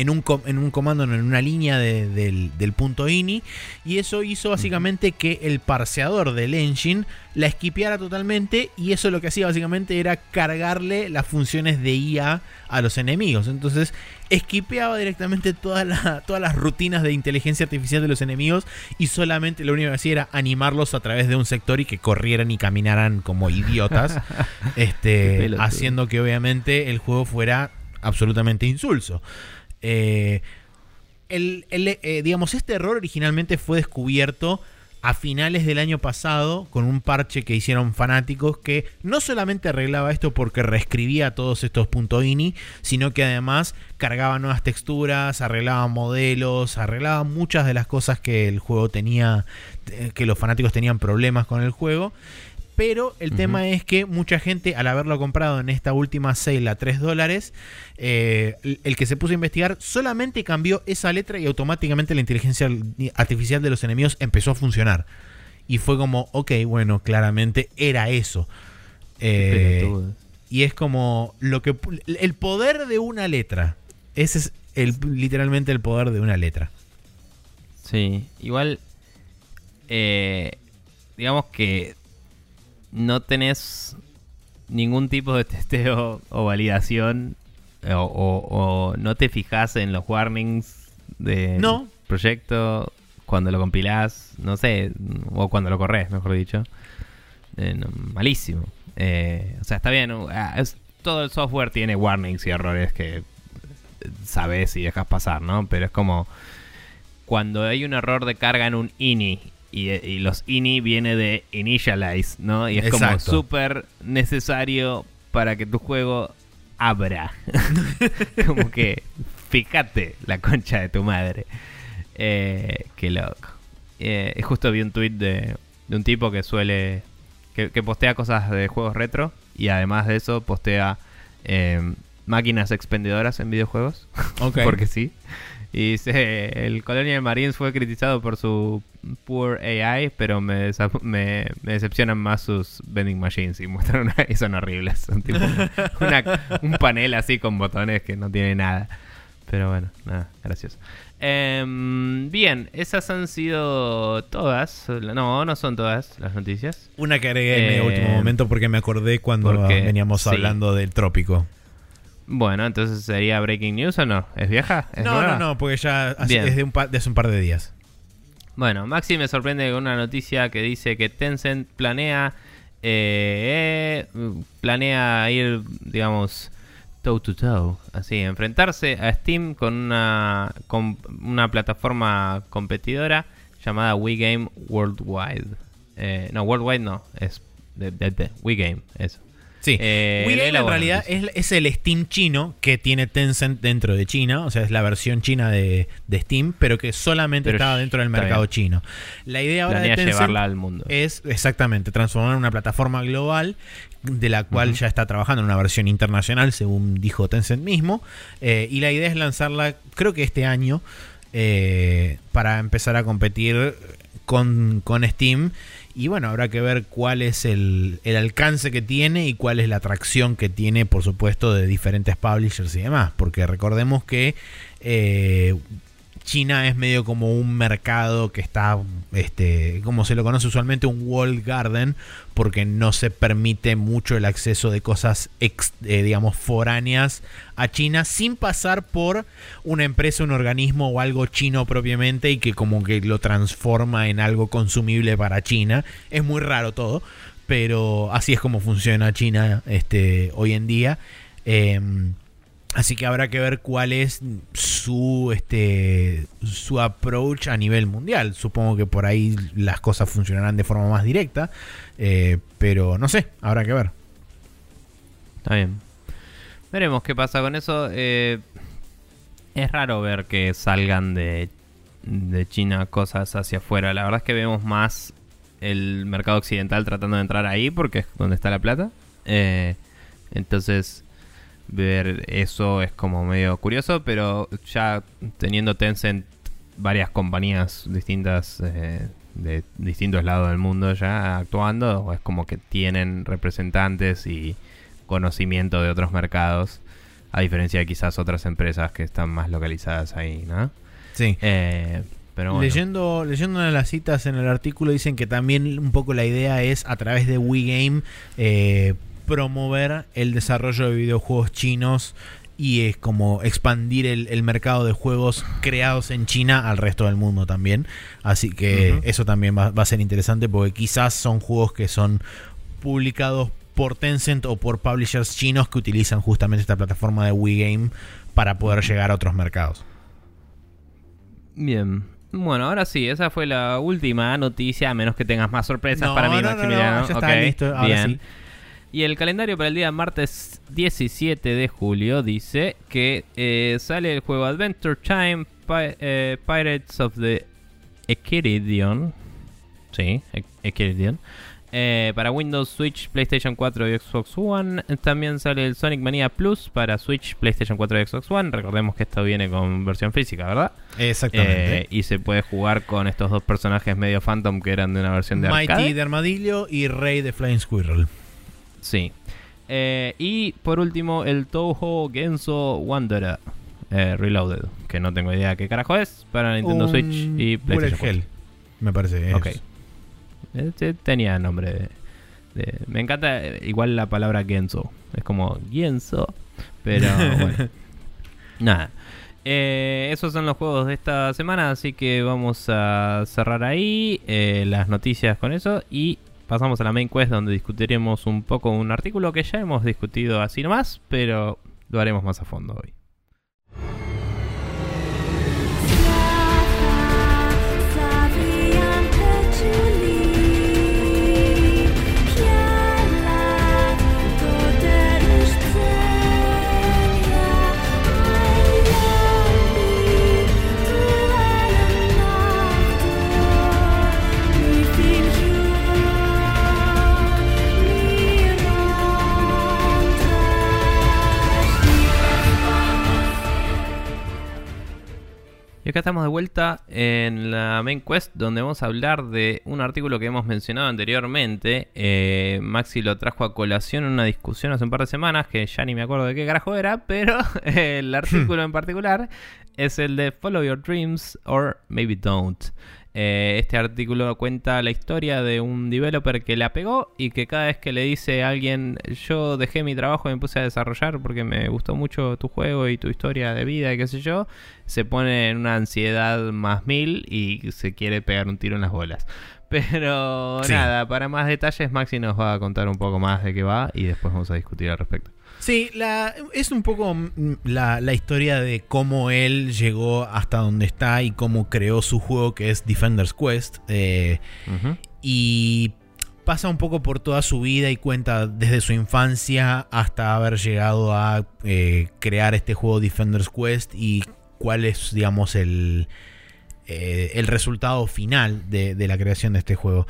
en un, en un comando, en una línea de- del, del punto ini, y eso hizo básicamente que el parseador del engine la esquipeara totalmente, y eso lo que hacía básicamente era cargarle las funciones de IA a los enemigos. Entonces, esquipeaba directamente toda la- todas las rutinas de inteligencia artificial de los enemigos, y solamente lo único que hacía era animarlos a través de un sector y que corrieran y caminaran como idiotas, [laughs] este, haciendo que obviamente el juego fuera absolutamente insulso. Eh, eh, digamos, este error originalmente fue descubierto a finales del año pasado con un parche que hicieron fanáticos que no solamente arreglaba esto porque reescribía todos estos .ini, sino que además cargaba nuevas texturas, arreglaba modelos, arreglaba muchas de las cosas que el juego tenía, eh, que los fanáticos tenían problemas con el juego. Pero el tema es que mucha gente, al haberlo comprado en esta última sale a 3 dólares, eh, el- que se puso a investigar solamente cambió esa letra y automáticamente la inteligencia artificial de los enemigos empezó a funcionar. Y fue como, ok, bueno, claramente era eso. Eh, Pelotudos. y es como lo que el poder de una letra. Ese es el, literalmente el poder de una letra. Sí, igual, eh, digamos que no tenés ningún tipo de [laughs] testeo o validación o, o- o no te fijas en los warnings del No. proyecto cuando lo compilás, no sé, o cuando lo corres, mejor dicho. Eh, no, malísimo. Eh, o sea, está bien, ah, es- todo el software tiene warnings y errores que eh, sabes y dejas pasar, ¿no? Pero es como cuando hay un error de carga en un ini y, y los ini viene de initialize, ¿no? Y es como súper necesario para que tu juego abra. [laughs] como que fíjate la concha de tu madre. Eh, qué loco. Eh, justo vi un tweet de, de un tipo que suele. Que, que postea cosas de juegos retro. Y además de eso, postea eh, máquinas expendedoras en videojuegos. Ok. [laughs] Porque sí. Y dice: El Colonial Marines fue criticado por su poor AI, pero me, me, me decepcionan más sus vending machines. Y muestran una, y son horribles. Son tipo una- un panel así con botones que no tiene nada. Pero bueno, nada, gracioso. Em, bien, esas han sido todas. No, no son todas las noticias. Una que agregué en el último momento porque me acordé cuando porque- veníamos sí. hablando del trópico. Bueno, entonces sería Breaking News o no? ¿Es vieja? ¿Es No, nueva? no, no, porque ya hace- es de, un de hace un par de días. Bueno, Maxi me sorprende con una noticia que dice que Tencent planea eh, eh, planea ir, digamos, toe to toe, así, enfrentarse a Steam con una con una plataforma competidora llamada WeGame Worldwide. Eh, no, Worldwide no, es de, de- de WeGame, eso. Sí. Eh, WeGame en realidad es, es el Steam chino que tiene Tencent dentro de China, o sea, es la versión china de, de Steam, pero que solamente Pero estaba dentro del mercado bien. chino. La idea ahora Planea de Tencent llevarla al mundo. es exactamente transformar en una plataforma global de la cual ya está trabajando en una versión internacional, según dijo Tencent mismo, eh, y la idea es lanzarla, creo que este año, eh, para empezar a competir con, con Steam. Y bueno, habrá que ver cuál es el, el alcance que tiene y cuál es la atracción que tiene, por supuesto, de diferentes publishers y demás. Porque recordemos que eh, China es medio como un mercado que está, este, como se lo conoce usualmente, un walled garden, porque no se permite mucho el acceso de cosas, eh, digamos, foráneas a China sin pasar por una empresa, un organismo o algo chino propiamente y que como que lo transforma en algo consumible para China. Es muy raro todo, pero así es como funciona China este, hoy en día. Em, Así que habrá que ver cuál es su este su approach a nivel mundial. Supongo que por ahí las cosas funcionarán de forma más directa, eh, pero no sé, habrá que ver. Está bien. Veremos qué pasa con eso. Eh, es raro ver que salgan de, de China cosas hacia afuera. La verdad es que vemos más el mercado occidental tratando de entrar ahí porque es donde está la plata. Eh, entonces, ver eso es como medio curioso, pero ya teniendo Tencent varias compañías distintas eh, de distintos lados del mundo ya actuando, es como que tienen representantes y conocimiento de otros mercados, a diferencia de quizás otras empresas que están más localizadas ahí, ¿no? Sí. Eh, pero bueno. Leyendo, leyendo una de las citas en el artículo dicen que también un poco la idea es a través de WeGame eh, promover el desarrollo de videojuegos chinos y es como expandir el, el mercado de juegos creados en China al resto del mundo también. Así que eso también va, va a ser interesante porque quizás son juegos que son publicados por Tencent o por publishers chinos que utilizan justamente esta plataforma de WeGame para poder llegar a otros mercados. Bien. Bueno, ahora sí, esa fue la última noticia, a menos que tengas más sorpresas No, para mí, no, no, Maximiliano. no, ya está, Ok, listo, ahora bien. sí. Y el calendario para el día martes 17 de julio dice que eh, sale el juego Adventure Time Pi- eh, Pirates of the Echiridion. Sí, E- Echiridion. Eh, para Windows, Switch, PlayStation 4 y Xbox One. También sale el Sonic Mania Plus para Switch, PlayStation 4 y Xbox One. Recordemos que esto viene con versión física, ¿verdad? Exactamente. Eh, y se puede jugar con estos dos personajes medio Phantom que eran de una versión de Mighty arcade. de Armadillo y Rey de Flying Squirrel. Sí. Eh, y por último, el Toho Genso Wanderer. eh, Reloaded, que no tengo idea qué carajo es, para Nintendo Switch y PlayStation Hell, me parece. Ok. Eh, tenía nombre de, Me encanta eh, igual la palabra Genso. Es como Genso, pero [laughs] bueno. Nada. esos son los juegos de esta semana, así que vamos a cerrar ahí las noticias con eso y pasamos a la main quest donde discutiremos un poco un artículo que ya hemos discutido así nomás, pero lo haremos más a fondo hoy. Y acá estamos de vuelta en la main quest donde vamos a hablar de un artículo que hemos mencionado anteriormente. Eh, Maxi lo trajo a colación en una discusión hace un par de semanas que ya ni me acuerdo de qué carajo era, pero [laughs] el artículo en particular es el de Follow Your Dreams or Maybe Don't. Eh, este artículo cuenta la historia de un developer que la pegó y que cada vez que le dice a alguien yo dejé mi trabajo y me puse a desarrollar porque me gustó mucho tu juego y tu historia de vida y qué sé yo, se pone en una ansiedad más mil y se quiere pegar un tiro en las bolas. [laughs] Pero nada, para más detalles Maxi nos va a contar un poco más de qué va y después vamos a discutir al respecto. Sí, la, es un poco mm, la, historia de cómo él llegó hasta donde está y cómo creó su juego que es Defender's Quest. Eh, y pasa un poco por toda su vida y cuenta desde su infancia hasta haber llegado a eh, crear este juego Defender's Quest y cuál es, digamos, el, eh, el resultado final de, la creación de este juego.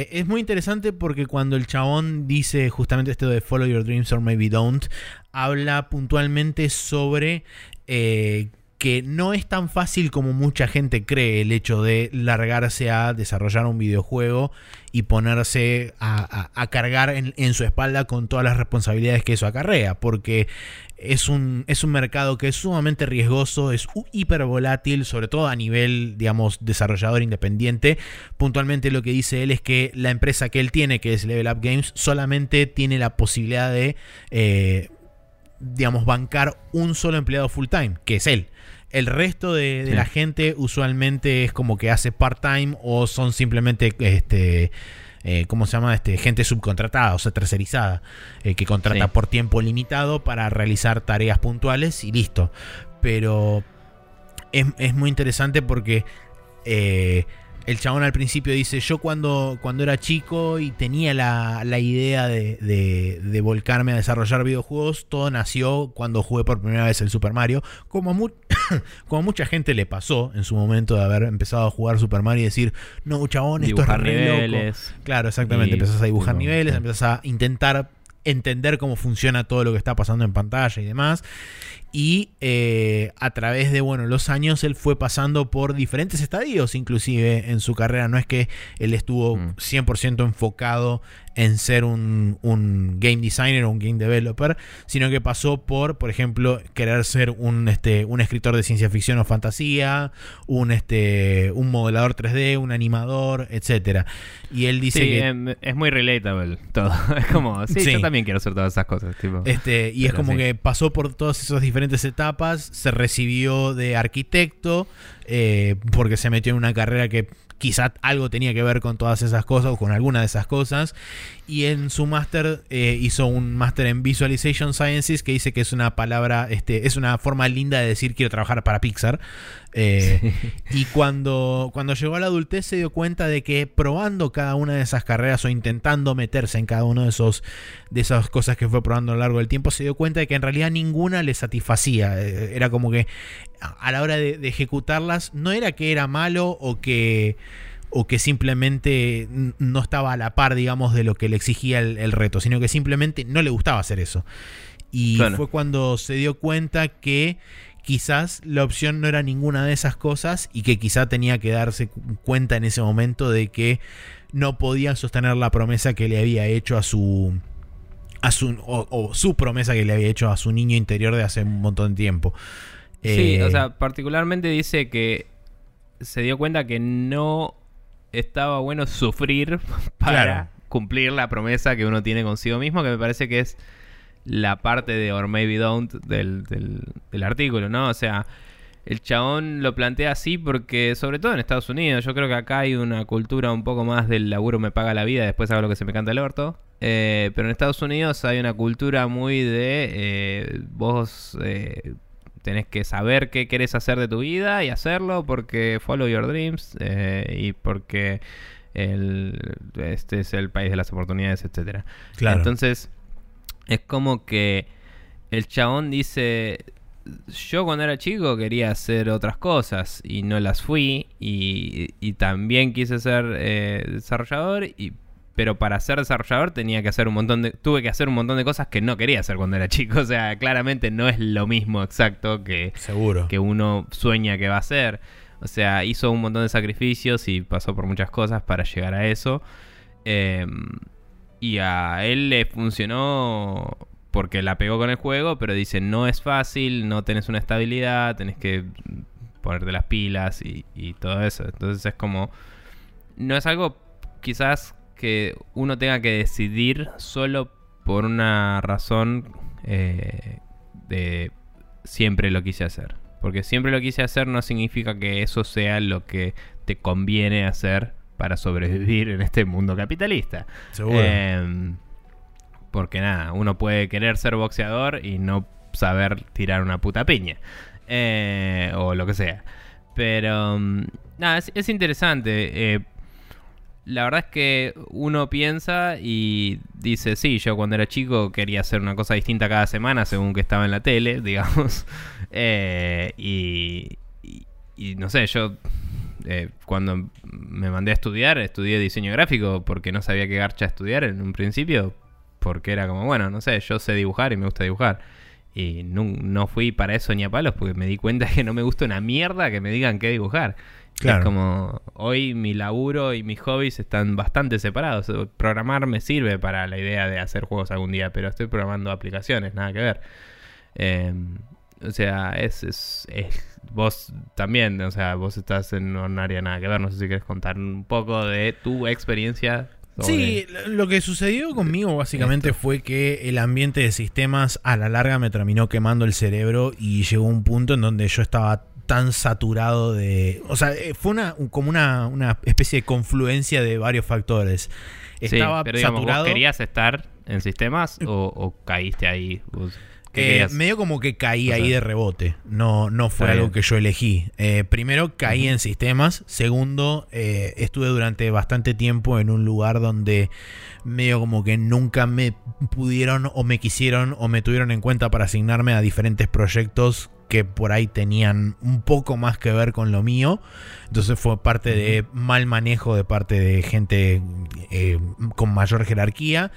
Eh, es muy interesante porque cuando el chabón dice justamente esto de Follow Your Dreams or Maybe Don't, habla puntualmente sobre eh, que no es tan fácil como mucha gente cree el hecho de largarse a desarrollar un videojuego y ponerse a, cargar en, en, su espalda con todas las responsabilidades que eso acarrea, porque es un, es un mercado que es sumamente riesgoso, es hiper volátil, sobre todo a nivel, digamos, desarrollador independiente. Puntualmente lo que dice él es que la empresa que él tiene, que es Level Up Games, solamente tiene la posibilidad de, eh, digamos, bancar un solo empleado full time, que es él. El resto de, la gente usualmente es como que hace part-time o son simplemente este, eh, ¿cómo se llama? Este, gente subcontratada, o sea, tercerizada, eh, que contrata por tiempo limitado para realizar tareas puntuales y listo. Pero es, es muy interesante porque eh, el chabón al principio dice, yo cuando, cuando era chico y tenía la, idea de, volcarme a desarrollar videojuegos, todo nació cuando jugué por primera vez el Super Mario, como, [coughs] como mucha gente le pasó en su momento de haber empezado a jugar Super Mario y decir, no, chabón, esto es re niveles. Claro, exactamente, empezás a dibujar niveles, empezás a intentar entender cómo funciona todo lo que está pasando en pantalla y demás y eh, a través de bueno, los años él fue pasando por diferentes estadios inclusive en su carrera. No es que él estuvo 100% mm. enfocado en ser un, game designer o un game developer, sino que pasó por, por ejemplo, querer ser un, este, un escritor de ciencia ficción o fantasía, un, este, un modelador 3D, un animador, etc. Y él dice que... Em, es muy relatable todo. [laughs] Es como, sí, yo también quiero hacer todas esas cosas. Este, y es como que pasó por todas esas diferentes etapas, se recibió de arquitecto, eh, porque se metió en una carrera que quizá algo tenía que ver con todas esas cosas o con alguna de esas cosas. Y en su máster eh, hizo un máster en Visualization Sciences que dice que es una palabra, este, es una forma linda de decir quiero trabajar para Pixar. Eh, y cuando, cuando llegó a la adultez se dio cuenta de que probando cada una de esas carreras o intentando meterse en cada una de, esos, de esas cosas que fue probando a lo largo del tiempo, se dio cuenta de que en realidad ninguna le satisfacía. Eh, era como que a la hora de, ejecutarlas no era que era malo o que o que simplemente no estaba a la par, digamos, de lo que le exigía el, reto, sino que simplemente no le gustaba hacer eso. Y fue cuando se dio cuenta que quizás la opción no era ninguna de esas cosas y que quizá tenía que darse cuenta en ese momento de que no podía sostener la promesa que le había hecho a su a su o, su promesa que le había hecho a su niño interior de hace un montón de tiempo. Sí, Eh, o sea, particularmente dice que se dio cuenta que no estaba bueno sufrir [laughs] para Claro. cumplir la promesa que uno tiene consigo mismo, que me parece que es la parte de Or Maybe Don't del, del, del artículo, ¿no? O sea, el chabón lo plantea así porque, sobre todo en Estados Unidos, yo creo que acá hay una cultura un poco más del laburo me paga la vida, después hago lo que se me canta el orto. Eh, pero en Estados Unidos hay una cultura muy de eh, vos eh, tenés que saber qué querés hacer de tu vida y hacerlo porque follow your dreams eh, y porque el, este es el país de las oportunidades, etcétera. Claro. Entonces, es como que el chabón dice, yo cuando era chico quería hacer otras cosas y no las fui y, y también quise ser eh, desarrollador y pero para ser desarrollador tenía que hacer un montón de tuve que hacer un montón de cosas que no quería hacer cuando era chico, [laughs] o sea, claramente no es lo mismo exacto que Seguro. que uno sueña que va a hacer. O sea, hizo un montón de sacrificios y pasó por muchas cosas para llegar a eso. Eh, y a él le funcionó porque la pegó con el juego, pero dice, no es fácil, no tenés una estabilidad, tenés que ponerte las pilas y, y todo eso. Entonces es como... No es algo quizás que uno tenga que decidir solo por una razón eh, de siempre lo quise hacer. Porque siempre lo quise hacer no significa que eso sea lo que te conviene hacer para sobrevivir en este mundo capitalista. Seguro. Eh, porque nada, uno puede querer ser boxeador y no saber tirar una puta piña. Eh, o lo que sea. Pero mm, nada, es, es interesante. Eh, la verdad es que uno piensa y dice, sí, yo cuando era chico quería hacer una cosa distinta cada semana según que estaba en la tele, [laughs] digamos. Eh, y, no sé, yo eh, cuando me mandé a estudiar, estudié diseño gráfico porque no sabía qué garcha estudiar en un principio, porque era como, bueno, no sé, yo sé dibujar y me gusta dibujar. Y no, no fui para eso ni a palos porque me di cuenta [laughs] que no me gusta una mierda que me digan qué dibujar. Claro. Es como, hoy mi laburo y mis hobbies están bastante separados. Programar me sirve para la idea de hacer juegos algún día, pero estoy programando aplicaciones, nada que ver. Eh, o sea, es, es, es- Vos también, o sea, vos estás en un área nada que ver. No sé si quieres contar un poco de tu experiencia. Sí, lo que sucedió conmigo básicamente fue que el ambiente de sistemas a la larga me terminó quemando el cerebro y llegó un punto en donde yo estaba tan saturado de... O sea, eh, fue una, un- como una, una especie de confluencia de varios factores. Sí, Estaba pero digamos, saturado... ¿vos querías estar en sistemas o, o caíste ahí? Vos- ¿Qué Eh, medio como que caí O ahí de rebote. No, no fue algo que yo elegí. Eh, primero caí en sistemas. Segundo, eh, estuve durante bastante tiempo en un lugar donde medio como que nunca me pudieron o me quisieron o me tuvieron en cuenta para asignarme a diferentes proyectos que por ahí tenían un poco más que ver con lo mío. Entonces fue parte de mal manejo de parte de gente eh, con mayor jerarquía.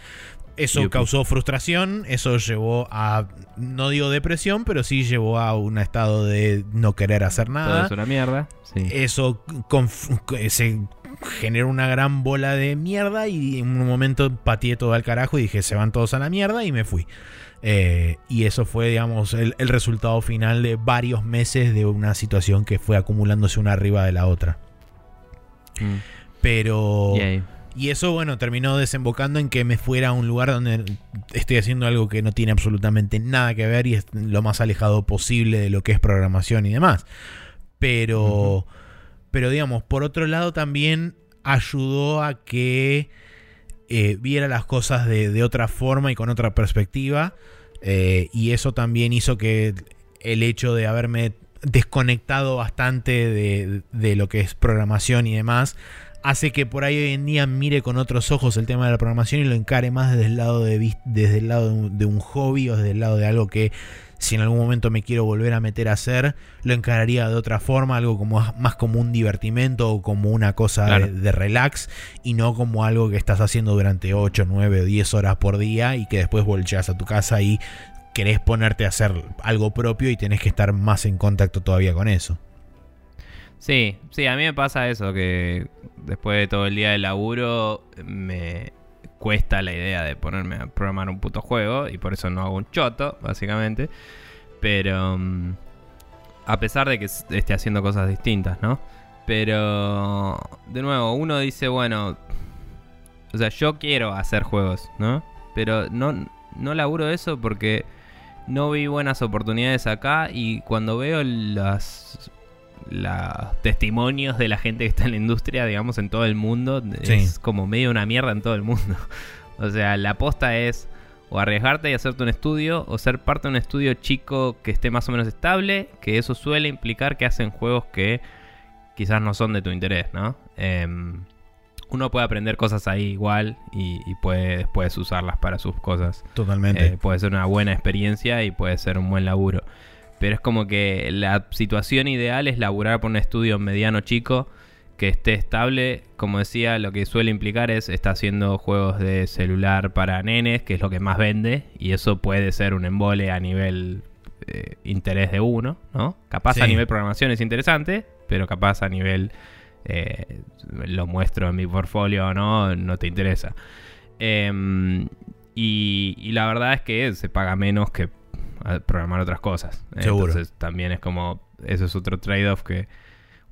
Eso causó frustración, eso llevó a, no digo depresión, pero sí llevó a un estado de no querer hacer Todo nada. es una mierda. Sí. Eso se generó una gran bola de mierda y en un momento pateé todo al carajo y dije se van todos a la mierda y me fui. Eh, y eso fue, digamos, el, el resultado final de varios meses de una situación que fue acumulándose una arriba de la otra. Mm. Pero... Y eso, bueno, terminó desembocando en que me fuera a un lugar donde estoy haciendo algo que no tiene absolutamente nada que ver y es lo más alejado posible de lo que es programación y demás. Pero, pero digamos, por otro lado también ayudó a que eh, viera las cosas de, de otra forma y con otra perspectiva. Eh, y eso también hizo que el hecho de haberme desconectado bastante de, de lo que es programación y demás hace que por ahí hoy en día mire con otros ojos el tema de la programación y lo encare más desde el lado de, desde el lado de un, de un hobby o desde el lado de algo que si en algún momento me quiero volver a meter a hacer, lo encararía de otra forma, algo como más como un divertimento o como una cosa Claro. de, de relax y no como algo que estás haciendo durante 8, 9 o 10 horas por día y que después volteas a tu casa y querés ponerte a hacer algo propio y tenés que estar más en contacto todavía con eso. Sí, sí, a mí me pasa eso, que después de todo el día de laburo me cuesta la idea de ponerme a programar un puto juego y por eso no hago un choto, básicamente. Pero... mm, A pesar de que esté haciendo cosas distintas, ¿no? Pero, de nuevo, uno dice, bueno, o sea, yo quiero hacer juegos, ¿no? Pero no, no laburo eso porque no vi buenas oportunidades acá y cuando veo las, los testimonios de la gente que está en la industria, digamos, en todo el mundo, es como medio una mierda en todo el mundo. [laughs] o sea, la aposta es o arriesgarte y hacerte un estudio o ser parte de un estudio chico que esté más o menos estable, que eso suele implicar que hacen juegos que quizás no son de tu interés, ¿no? Em, uno puede aprender cosas ahí igual y, puede después usarlas para sus cosas. Totalmente. Eh, puede ser una buena experiencia y puede ser un buen laburo. Pero es como que la situación ideal es laburar por un estudio mediano chico que esté estable. Como decía, lo que suele implicar es está haciendo juegos de celular para nenes, que es lo que más vende, y eso puede ser un embole a nivel eh, interés de uno, ¿no? Capaz a nivel programación es interesante, pero capaz a nivel eh, lo muestro en mi portfolio o no, no te interesa. Em, y, la verdad es que se paga menos que programar otras cosas. Entonces también es como, eso es otro trade-off que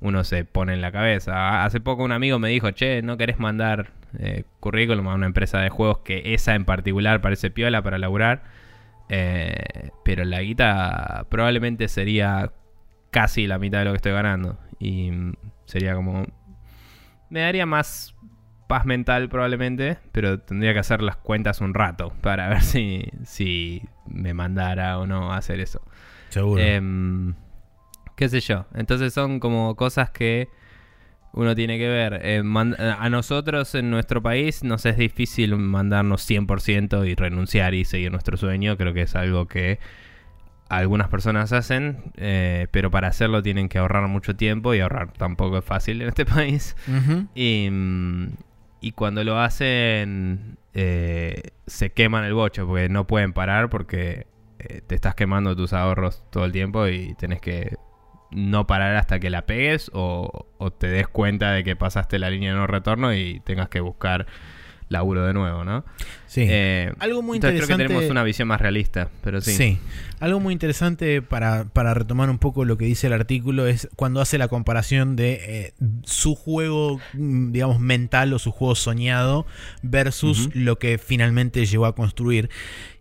uno se pone en la cabeza. Hace poco un amigo me dijo, che, ¿no querés mandar eh, currículum a una empresa de juegos que esa en particular parece piola para laburar? Eh, pero la guita probablemente sería casi la mitad de lo que estoy ganando. Y Sería como... Me daría más paz mental probablemente, pero tendría que hacer las cuentas un rato para ver si, si me mandara o no a hacer eso. Seguro. Em, qué sé yo. Entonces son como cosas que uno tiene que ver. Eh, a nosotros en nuestro país nos es difícil mandarnos 100% y renunciar y seguir nuestro sueño. Creo que es algo que algunas personas hacen, eh, pero para hacerlo tienen que ahorrar mucho tiempo y ahorrar tampoco es fácil en este [laughs] país. y, cuando lo hacen, eh, se queman el bocho porque no pueden parar porque eh, te estás quemando tus ahorros todo el tiempo y tenés que no parar hasta que la pegues o, o te des cuenta de que pasaste la línea de no retorno y tengas que buscar laburo de nuevo, ¿no? Sí. Eh, algo muy interesante. Creo que tenemos una visión más realista, pero sí. Sí. Algo muy interesante para, retomar un poco lo que dice el artículo es cuando hace la comparación de eh, su juego, mm, digamos, mental o su juego soñado versus lo que finalmente llegó a construir.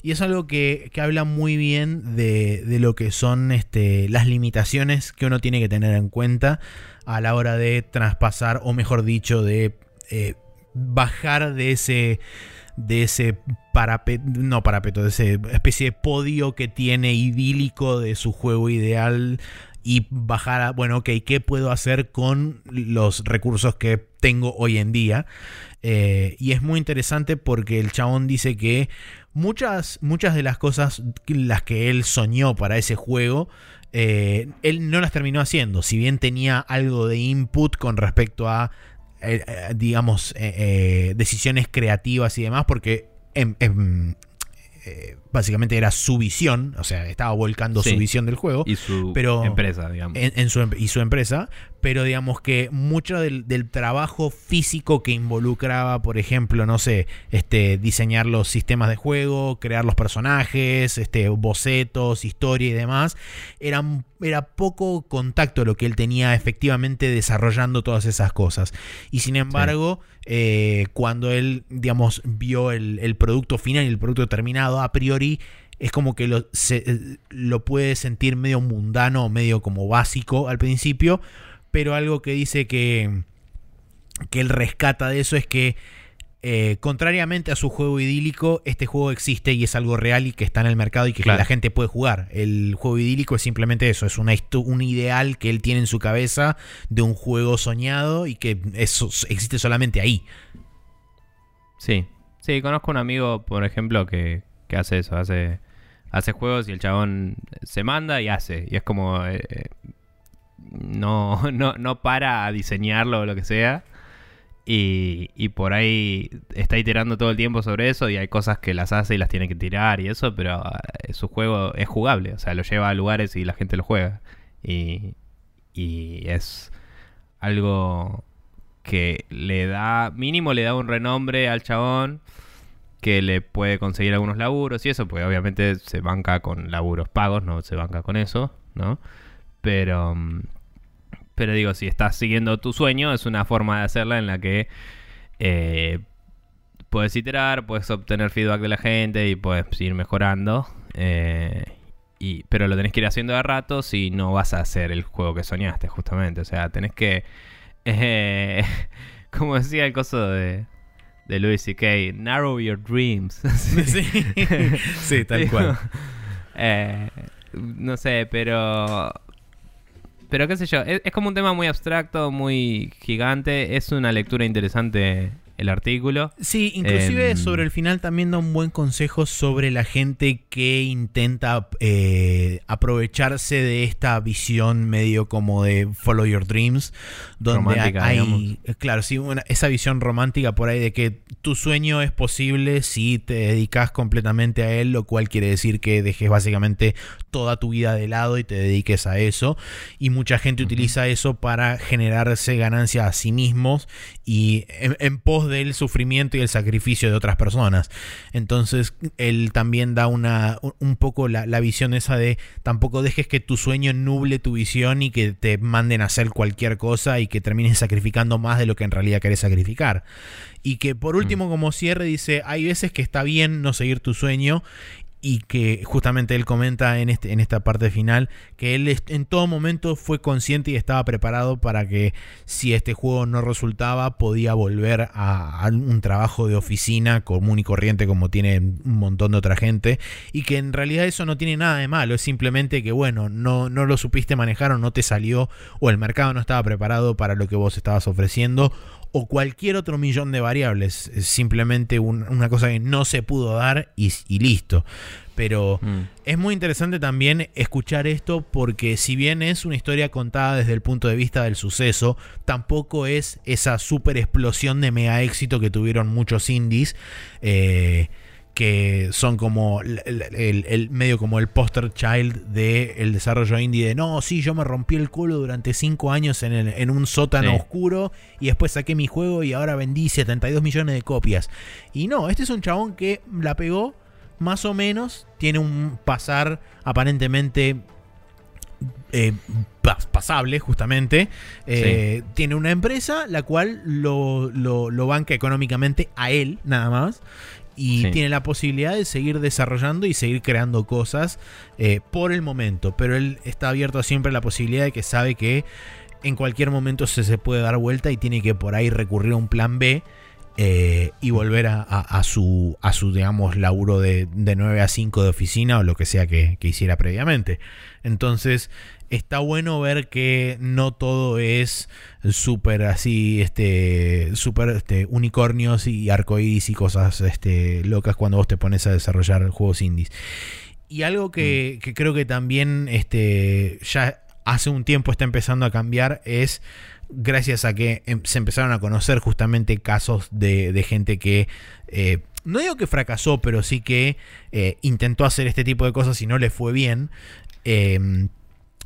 Y es algo que, habla muy bien de, lo que son este, las limitaciones que uno tiene que tener en cuenta a la hora de traspasar, o mejor dicho, de eh, bajar de ese de ese parapeto, no parapeto, de ese especie de podio que tiene idílico de su juego ideal y bajar a, bueno, ok, ¿qué puedo hacer con los recursos que tengo hoy en día? Eh, y es muy interesante porque el chabón dice que muchas, muchas de las cosas las que él soñó para ese juego, eh, él no las terminó haciendo, si bien tenía algo de input con respecto a eh, eh, digamos, eh, decisiones creativas y demás, porque en, básicamente era su visión, o sea, estaba volcando su visión del juego. Y su pero, empresa, digamos. En, su, em, y su empresa, pero digamos que mucho del, trabajo físico que involucraba, por ejemplo, no sé, este, diseñar los sistemas de juego, crear los personajes, este, bocetos, historia y demás, era, era poco contacto lo que él tenía efectivamente desarrollando todas esas cosas. Y sin embargo, eh, cuando él, digamos, vio el, el producto final y el producto terminado, a priori es como que lo, se, lo puede sentir medio mundano, medio como básico al principio, pero algo que dice que, que él rescata de eso es que eh, contrariamente a su juego idílico, este juego existe y es algo real y que está en el mercado y que la gente puede jugar. El juego idílico es simplemente eso, es una, un ideal que él tiene en su cabeza de un juego soñado y que eso existe solamente ahí. Sí, sí, conozco un amigo, por ejemplo, que, que hace eso, hace, hace juegos y el chabón se manda y hace. Y es como... Eh, no, [laughs] no, no para a diseñarlo o lo que sea. Y, por ahí está iterando todo el tiempo sobre eso y hay cosas que las hace y las tiene que tirar y eso, pero eh, su juego es jugable, o sea, lo lleva a lugares y la gente lo juega. Y, y es algo que le da, mínimo le da un renombre al chabón que le puede conseguir algunos laburos y eso, porque obviamente se banca con laburos pagos, no se banca con eso, ¿no? Pero, mm, pero digo, si estás siguiendo tu sueño, es una forma de hacerla en la que eh, puedes iterar, puedes obtener feedback de la gente y puedes ir mejorando. Eh, y, pero lo tenés que ir haciendo de rato si no vas a hacer el juego que soñaste, justamente. O sea, tenés que. [laughs] Eh, como decía el coso de, de Louis C.K., narrow your dreams. [laughs] sí. sí, tal cual. [laughs] Eh, no sé, pero. Pero qué sé yo, es, es como un tema muy abstracto, muy gigante. Es una lectura interesante el artículo. Sí, inclusive Em, sobre el final también da un buen consejo sobre la gente que intenta eh, aprovecharse de esta visión medio como de follow your dreams, donde hay, digamos. eh, claro, sí, una- esa visión romántica por ahí de que tu sueño es posible si te dedicas completamente a él, lo cual quiere decir que dejes básicamente toda tu vida de lado y te dediques a eso. Y mucha gente utiliza eso para generarse ganancias a sí mismos y en, en pos del sufrimiento y el sacrificio de otras personas. Entonces, él también da una un- poco la, la visión esa de tampoco dejes que tu sueño nuble tu visión y que te manden a hacer cualquier cosa y que termines sacrificando más de lo que en realidad querés sacrificar. Y que por último, como cierre, dice, hay veces que está bien no seguir tu sueño y que justamente él comenta en, este, en esta parte final que él en todo momento fue consciente y estaba preparado para que si este juego no resultaba podía volver a, a un trabajo de oficina común y corriente como tiene un montón de otra gente y que en realidad eso no tiene nada de malo, es simplemente que bueno, no, no lo supiste manejar o no te salió o el mercado no estaba preparado para lo que vos estabas ofreciendo o cualquier otro millón de variables. Es simplemente un- una cosa que no se pudo dar y, y listo. Pero Mm. es muy interesante también escuchar esto porque si bien es una historia contada desde el punto de vista del suceso, tampoco es esa super explosión de mega éxito que tuvieron muchos indies. eh, que son como el, el- el- el- medio como el poster child del el desarrollo indie de no, sí, yo me rompí el culo durante 5 años en, el- en un sótano Sí. oscuro y después saqué mi juego y ahora vendí 72 millones de copias. Y no, este es un chabón que la pegó más o menos, tiene un pasar aparentemente eh, pas- pasable, justamente. Eh, Tiene una empresa la cual lo, lo- lo banca económicamente a él, nada más. Y Sí. tiene la posibilidad de seguir desarrollando y seguir creando cosas eh, por el momento. Pero él está abierto siempre a la posibilidad de que sabe que en cualquier momento se, se puede dar vuelta y tiene que por ahí recurrir a un plan B. eh, y volver a, a- a su, a su, digamos, laburo de, de 9 a 5 de oficina o lo que sea que, que hiciera previamente. Entonces, está bueno ver que no todo es súper así, este, súper este, unicornios y arcoíris y cosas este, locas cuando vos te pones a desarrollar juegos indies. Y algo que, que creo que también este, ya hace un tiempo está empezando a cambiar es gracias a que em- se empezaron a conocer justamente casos de, de gente que, eh, no digo que fracasó, pero sí que eh, intentó hacer este tipo de cosas y no le fue bien. Em,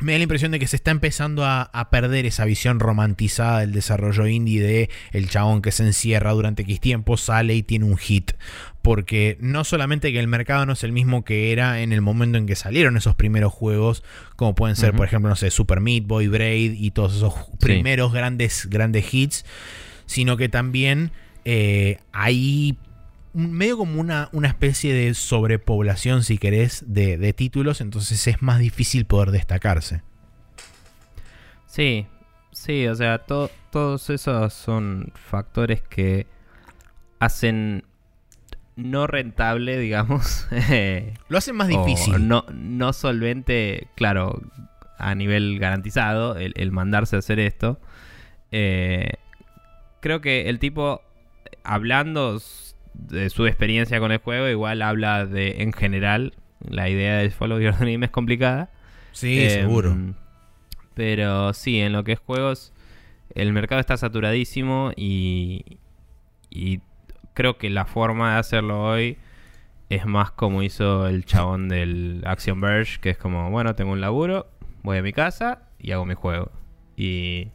me da la impresión de que se está empezando a, a perder esa visión romantizada del desarrollo indie de el chabón que se encierra durante X tiempo, sale y tiene un hit. Porque no solamente que el mercado no es el mismo que era en el momento en que salieron esos primeros juegos, como pueden ser, por ejemplo, no sé, Super Meat Boy, Braid y todos esos primeros grandes, grandes hits, sino que también eh, hay medio como una, una especie de sobrepoblación, si querés, de, de títulos, entonces es más difícil poder destacarse. Sí, sí, o sea, to- todos esos son factores que hacen no rentable, [laughs] digamos. eh, Lo hacen más difícil. No, no solvente, claro, a nivel garantizado, el, el mandarse a hacer esto. Eh, creo que el tipo, hablando de su experiencia con el juego, igual habla de, en general, la idea de Follow Your Dream es complicada. Sí, Em, seguro. Pero sí, en lo que es juegos, el mercado está saturadísimo y, y creo que la forma de hacerlo hoy es más como hizo el chabón del Action Verge, que es como, bueno, tengo un laburo, voy a mi casa y hago mi juego. Y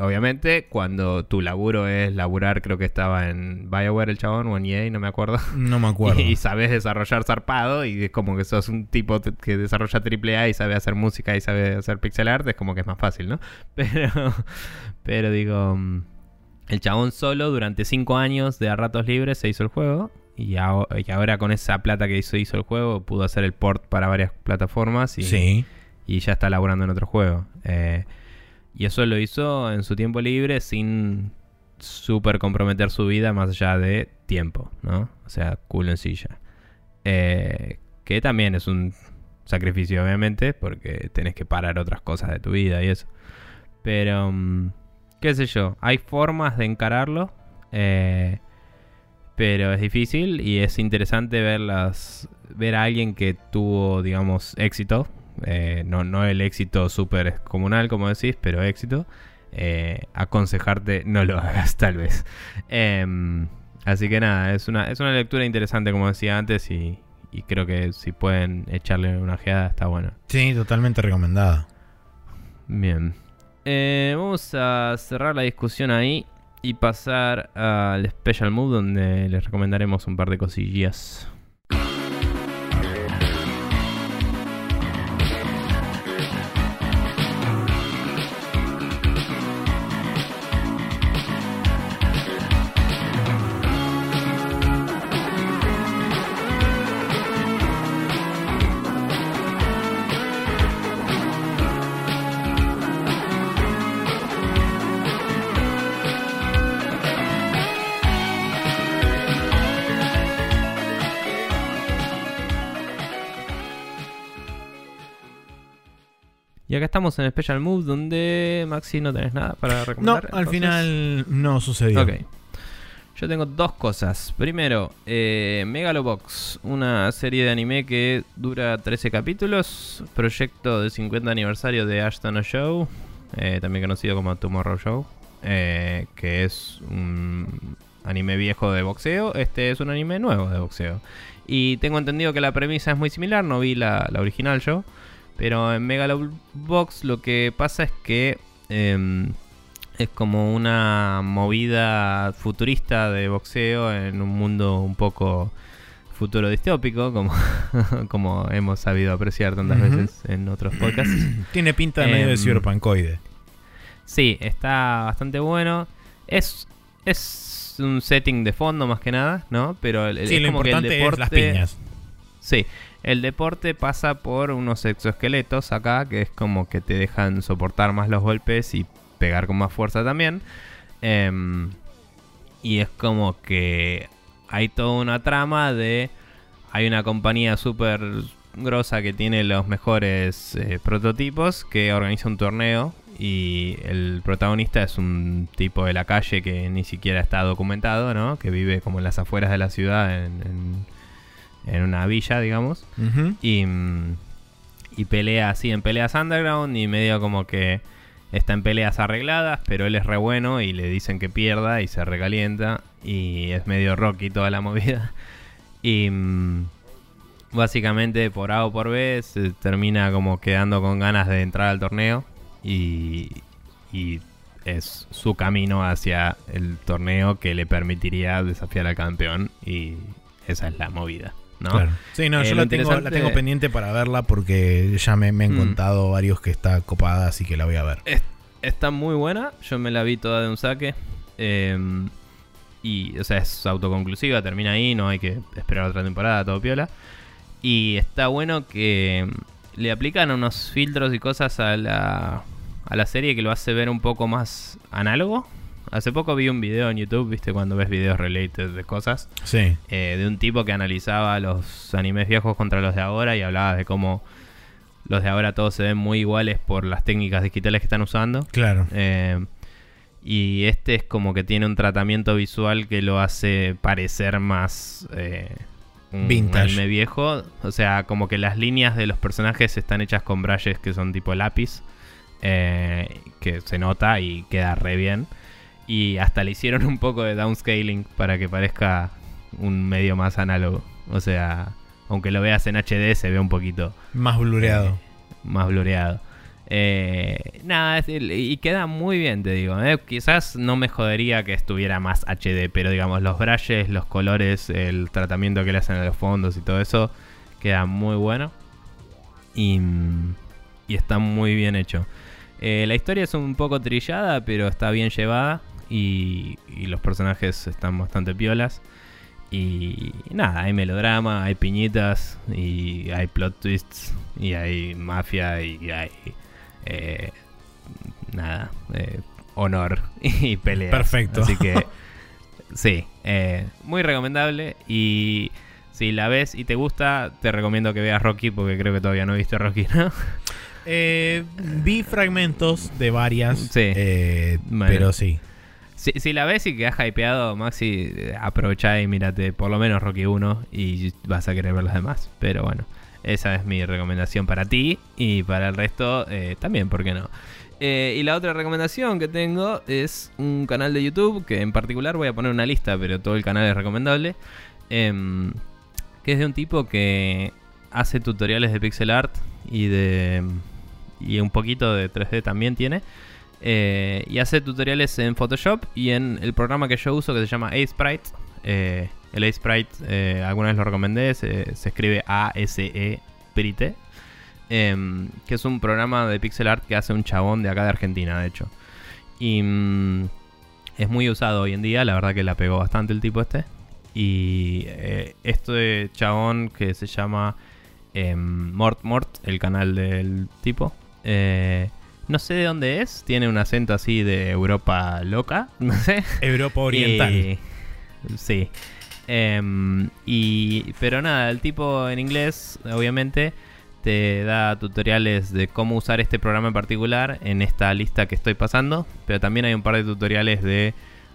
obviamente, cuando tu laburo es laburar, creo que estaba en BioWare el chabón o en EA, no me acuerdo. No me acuerdo. [laughs] Y, sabes desarrollar zarpado y es como que sos un tipo que desarrolla AAA y sabe hacer música y sabe hacer pixel art, es como que es más fácil, ¿no? [laughs] Pero, pero digo, mm, el chabón solo durante cinco años de a ratos libres se hizo el juego y, ahora con esa plata que hizo, hizo el juego pudo hacer el port para varias plataformas y, y ya está laburando en otro juego. Eh, y eso lo hizo en su tiempo libre sin súper comprometer su vida más allá de tiempo, ¿no? O sea, culo en silla. Eh, que también es un sacrificio, obviamente, porque tenés que parar otras cosas de tu vida y eso. Pero, mm, qué sé yo, hay formas de encararlo. Eh, pero es difícil y es interesante verlas, ver a alguien que tuvo, digamos, éxito eh, no, no el éxito súper comunal, como decís, pero éxito. Eh, aconsejarte no lo [laughs] hagas, tal vez. Em, así que nada, es una, es una lectura interesante, como decía antes, y, creo que si pueden echarle una ojeada, está bueno. Sí, totalmente recomendada. Bien. Eh, vamos a cerrar la discusión ahí y pasar al Special Mood, donde les recomendaremos un par de cosillas. Acá estamos en Special Move, donde Maxi no tenés nada para recomendar. No, al final no sucedió. Ok. Yo tengo dos cosas. Primero, eh, Megalobox, una serie de anime que dura 13 capítulos. Proyecto de 50 aniversario de Ashton Show, eh, también conocido como Tomorrow Show, eh, que es un anime viejo de boxeo. Este es un anime nuevo de boxeo. Y tengo entendido que la premisa es muy similar, no vi la, la original yo. Pero en Megalobox lo que pasa es que em, es como una movida futurista de boxeo en un mundo un poco futuro distópico, como, [laughs] como hemos sabido apreciar tantas veces en otros podcasts. [clears throat] Tiene pinta de medio de em, cyberpunkoide. Sí, está bastante bueno. Es, es un setting de fondo más que nada, ¿no? Pero el, es como que el deporte, es las piñas. Sí, el deporte pasa por unos exoesqueletos acá, que es como que te dejan soportar más los golpes y pegar con más fuerza también. Em, y es como que hay toda una trama de... Hay una compañía súper grosa que tiene los mejores eh, prototipos que organiza un torneo y el protagonista es un tipo de la calle que ni siquiera está documentado, ¿no? Que vive como en las afueras de la ciudad en en una villa, digamos. y, y pelea así en peleas underground y medio como que está en peleas arregladas, pero él es re bueno y le dicen que pierda y se recalienta y es medio rocky toda la movida. [laughs] Y mm, básicamente por A o por B se termina como quedando con ganas de entrar al torneo y, y es su camino hacia el torneo que le permitiría desafiar al campeón y esa es la movida. Sí, no, yo eh, la tengo, la tengo, pendiente para verla porque ya me, han mm. contado varios que está copada, así que la voy a ver. está muy buena, yo me la vi toda de un saque. Em, y, o sea, es autoconclusiva, termina ahí, no hay que esperar otra temporada, todo piola. Y está bueno que le aplican unos filtros y cosas a la, a la serie que lo hace ver un poco más análogo Hace poco vi un video en YouTube, viste, cuando ves videos related de cosas. Sí. Eh, de un tipo que analizaba los animes viejos contra los de ahora y hablaba de cómo los de ahora todos se ven muy iguales por las técnicas digitales que están usando. Claro. Eh, y este es como que tiene un tratamiento visual que lo hace parecer más eh, un Vintage. anime viejo. O sea, como que las líneas de los personajes están hechas con brushes que son tipo lápiz. que se nota y queda re bien. Y hasta le hicieron un poco de downscaling para que parezca un medio más análogo. O sea, aunque lo veas en HD se ve un poquito... Más blureado. Eh, más blureado. Eh, nada, y queda muy bien, te digo. ¿eh? Quizás no me jodería que estuviera más HD, pero digamos, los brushes, los colores, el tratamiento que le hacen a los fondos y todo eso, queda muy bueno. Y, y está muy bien hecho. Eh, la historia es un poco trillada, pero está bien llevada. Y, y los personajes están bastante piolas. Y nada, hay melodrama, hay piñitas, y hay plot twists, y hay mafia, y hay eh, nada, eh, honor [laughs] y pelea. Perfecto. Así que [laughs] sí, eh, muy recomendable y si la ves y te gusta, te recomiendo que veas Rocky porque creo que todavía no he visto Rocky, ¿no? vi fragmentos de varias, sí. pero sí. Si, la ves y quedas hypeado, Maxi, aprovecha y mírate por lo menos Rocky 1 y vas a querer ver los demás. Pero bueno. Esa es mi recomendación para ti y para el resto eh, también, ¿por qué no? Eh, y la otra recomendación que tengo es un canal de YouTube que en particular voy a poner una lista, pero todo el canal es recomendable. Em, que es de un tipo que hace tutoriales de pixel art y de y un poquito de 3D también tiene. Eh, y hace tutoriales en Photoshop y en el programa que yo uso que se llama Sprite el A-Sprite, eh, alguna vez lo recomendé, se, escribe A-S-E Prite. Em, que es un programa de pixel art que hace un chabón de acá de Argentina, de hecho. Y mm, es muy usado hoy en día, la verdad que la pegó bastante el tipo este. Y eh, este chabón que se llama em, Mort Mort, el canal del tipo. Eh, no sé de dónde es, tiene un acento así de Europa loca, [laughs] no sé. Europa Oriental. sí. Em, y, pero nada, el tipo en inglés, obviamente, te da tutoriales de cómo usar este programa en particular en esta lista que estoy pasando. Pero también hay un par de tutoriales de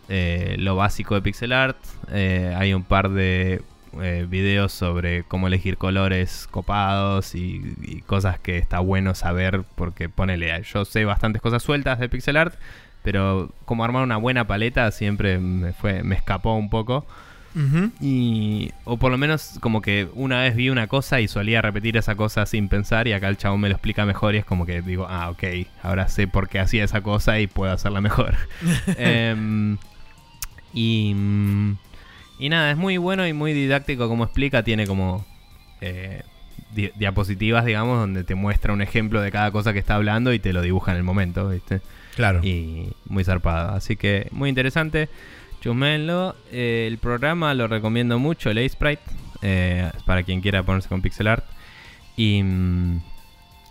eh, lo básico de pixel art. Eh, hay un par de eh, videos sobre cómo elegir colores copados y, cosas que está bueno saber. Porque ponele, yo sé bastantes cosas sueltas de pixel art. Pero como armar una buena paleta siempre me, fue, me escapó un poco. Y, o por lo menos como que una vez vi una cosa y solía repetir esa cosa sin pensar y acá el chabón me lo explica mejor y es como que digo, ah, ok, ahora sé por qué hacía esa cosa y puedo hacerla mejor. [laughs] Em, y, y nada, es muy bueno y muy didáctico como explica, tiene como eh, diapositivas, digamos, donde te muestra un ejemplo de cada cosa que está hablando y te lo dibuja en el momento, ¿viste? Claro. Y muy zarpado, así que muy interesante. Chusmenlo. Eh, el programa lo recomiendo mucho, el A-Sprite, eh, para quien quiera ponerse con pixel art. Y, mm,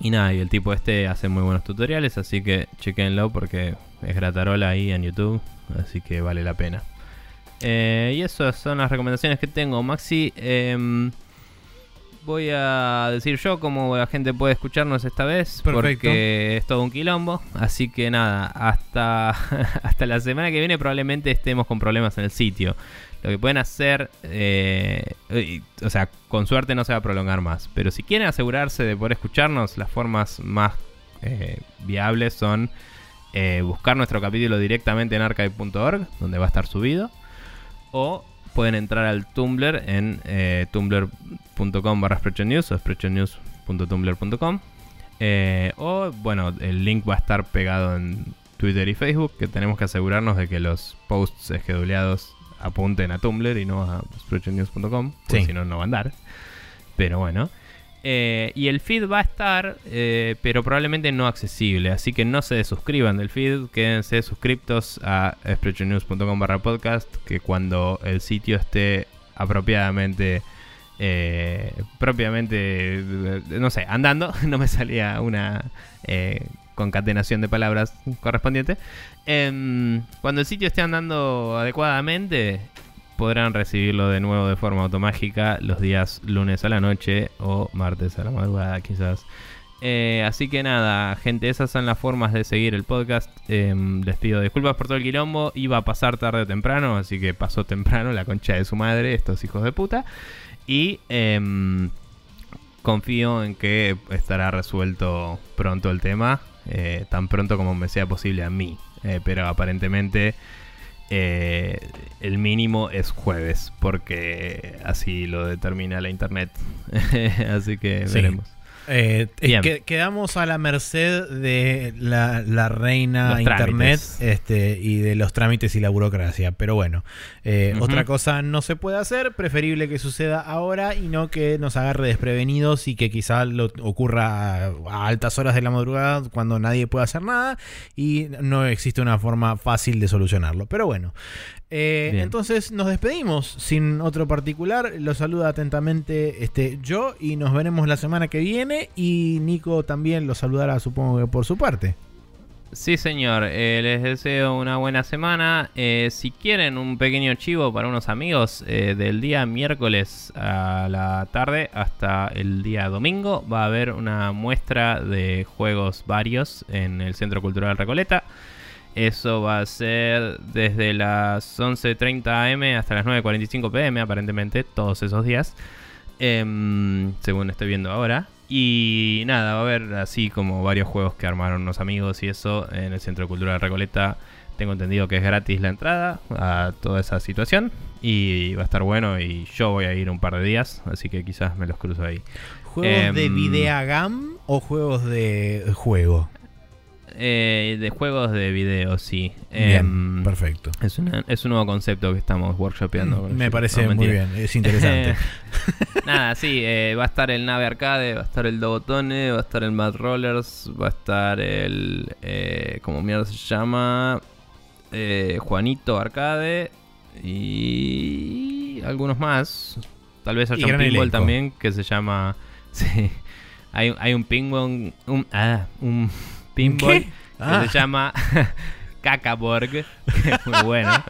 y nada, y el tipo este hace muy buenos tutoriales, así que chequenlo porque es gratarola ahí en YouTube, así que vale la pena. Eh, y esas son las recomendaciones que tengo, Maxi. Em, voy a decir yo cómo la gente puede escucharnos esta vez. Porque es todo un quilombo. Así que nada, hasta, [laughs] hasta la semana que viene probablemente estemos con problemas en el sitio. Lo que pueden hacer, eh, o sea, con suerte no se va a prolongar más. Pero si quieren asegurarse de poder escucharnos, las formas más eh, viables son eh, buscar nuestro capítulo directamente en archive.org, donde va a estar subido. O pueden entrar al Tumblr en eh, tumblr.com barra News o sprechonews.tumblr.com eh, o bueno, el link va a estar pegado en Twitter y Facebook, que tenemos que asegurarnos de que los posts esqueduleados apunten a Tumblr y no a sprechonews.com, porque si no, no va a andar. Pero bueno. Eh, y el feed va a estar, eh, pero probablemente no accesible. Así que no se suscriban del feed, quédense suscriptos a sprechonews.com barra podcast, que cuando el sitio esté apropiadamente, eh, propiamente, no sé, andando, [laughs] no me salía una concatenación de palabras correspondiente. Em, cuando el sitio esté andando adecuadamente, podrán recibirlo de nuevo de forma automática los días lunes a la noche o martes a la madrugada quizás. Eh, así que nada, gente, esas son las formas de seguir el podcast. Em, les pido disculpas por todo el quilombo. Iba a pasar tarde o temprano, así que pasó temprano la concha de su madre, estos hijos de puta. Y em, confío en que estará resuelto pronto el tema, eh, tan pronto como me sea posible a mí. Eh, pero aparentemente eh, el mínimo es jueves, porque así lo determina la internet. [laughs] así que veremos. Eh, eh, quedamos a la merced de la, la reina Los internet este, y de los trámites y la burocracia. Pero bueno, eh, otra cosa no se puede hacer. Preferible que suceda ahora y no que nos agarre desprevenidos y que quizá lo ocurra a, a altas horas de la madrugada cuando nadie puede hacer nada y no existe una forma fácil de solucionarlo. Pero bueno. Eh, entonces nos despedimos sin otro particular. Los saluda atentamente este, yo y nos veremos la semana que viene. Y Nico también lo saludará, supongo que por su parte. Sí, señor. Eh, les deseo una buena semana. Eh, si quieren un pequeño chivo para unos amigos, eh, del día miércoles a la tarde hasta el día domingo va a haber una muestra de juegos varios en el Centro Cultural Recoleta. Eso va a ser desde las 11.30 am hasta las 9.45 pm, aparentemente, todos esos días. Em, según estoy viendo ahora. Y nada, va a haber así como varios juegos que armaron unos amigos y eso en el Centro Cultural Recoleta. Tengo entendido que es gratis la entrada a toda esa situación. Y va a estar bueno y yo voy a ir un par de días, así que quizás me los cruzo ahí. ¿Juegos de Em, videagam o juegos de juego? Eh, de juegos de video, sí. Bien, Em, perfecto. Es, una- es un nuevo concepto que estamos workshopeando. con Me parece No, muy bien, es interesante. [laughs] Nada, sí, eh, va a estar el Nave Arcade, va a estar el Dobotone, va a estar el Mad Rollers, va a estar el. Eh, ¿Cómo mierda se llama? Eh, Juanito Arcade y. algunos más. Tal vez haya un pinball también que se ama. [laughs] Sí. Hay, hay un pinball. Un, ah, un pinball que Ah. se llama [laughs] Cacaborg, que es muy bueno. [laughs]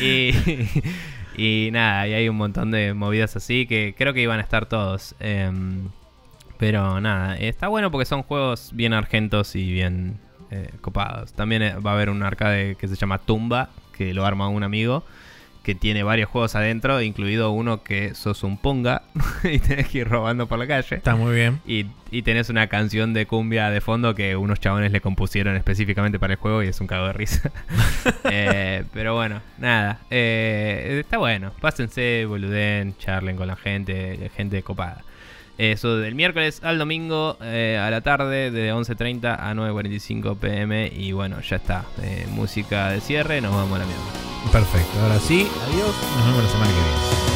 y, y nada, y hay un montón de movidas así que creo que iban a estar todos. Em, pero nada, está bueno porque son juegos bien argentos y bien eh, copados. También eh, va a haber un arcade que se llama Tumba, que lo arma un amigo. Que tiene varios juegos adentro, incluido uno que sos un punga [laughs] y tenés que ir robando por la calle. Está muy bien. Y, y tenés una canción de cumbia de fondo que unos chabones le compusieron específicamente para el juego y es un cago de risa. [laughs] Eh, pero bueno, nada. eh, está bueno. Pásense, boluden, charlen con la gente, gente copada. Eso del miércoles al domingo eh, a la tarde de 11.30 a 9.45 pm. Y bueno, ya está. Eh, música de cierre, nos vamos a la mierda. Perfecto. Ahora sí, adiós. Nos vemos la semana que viene.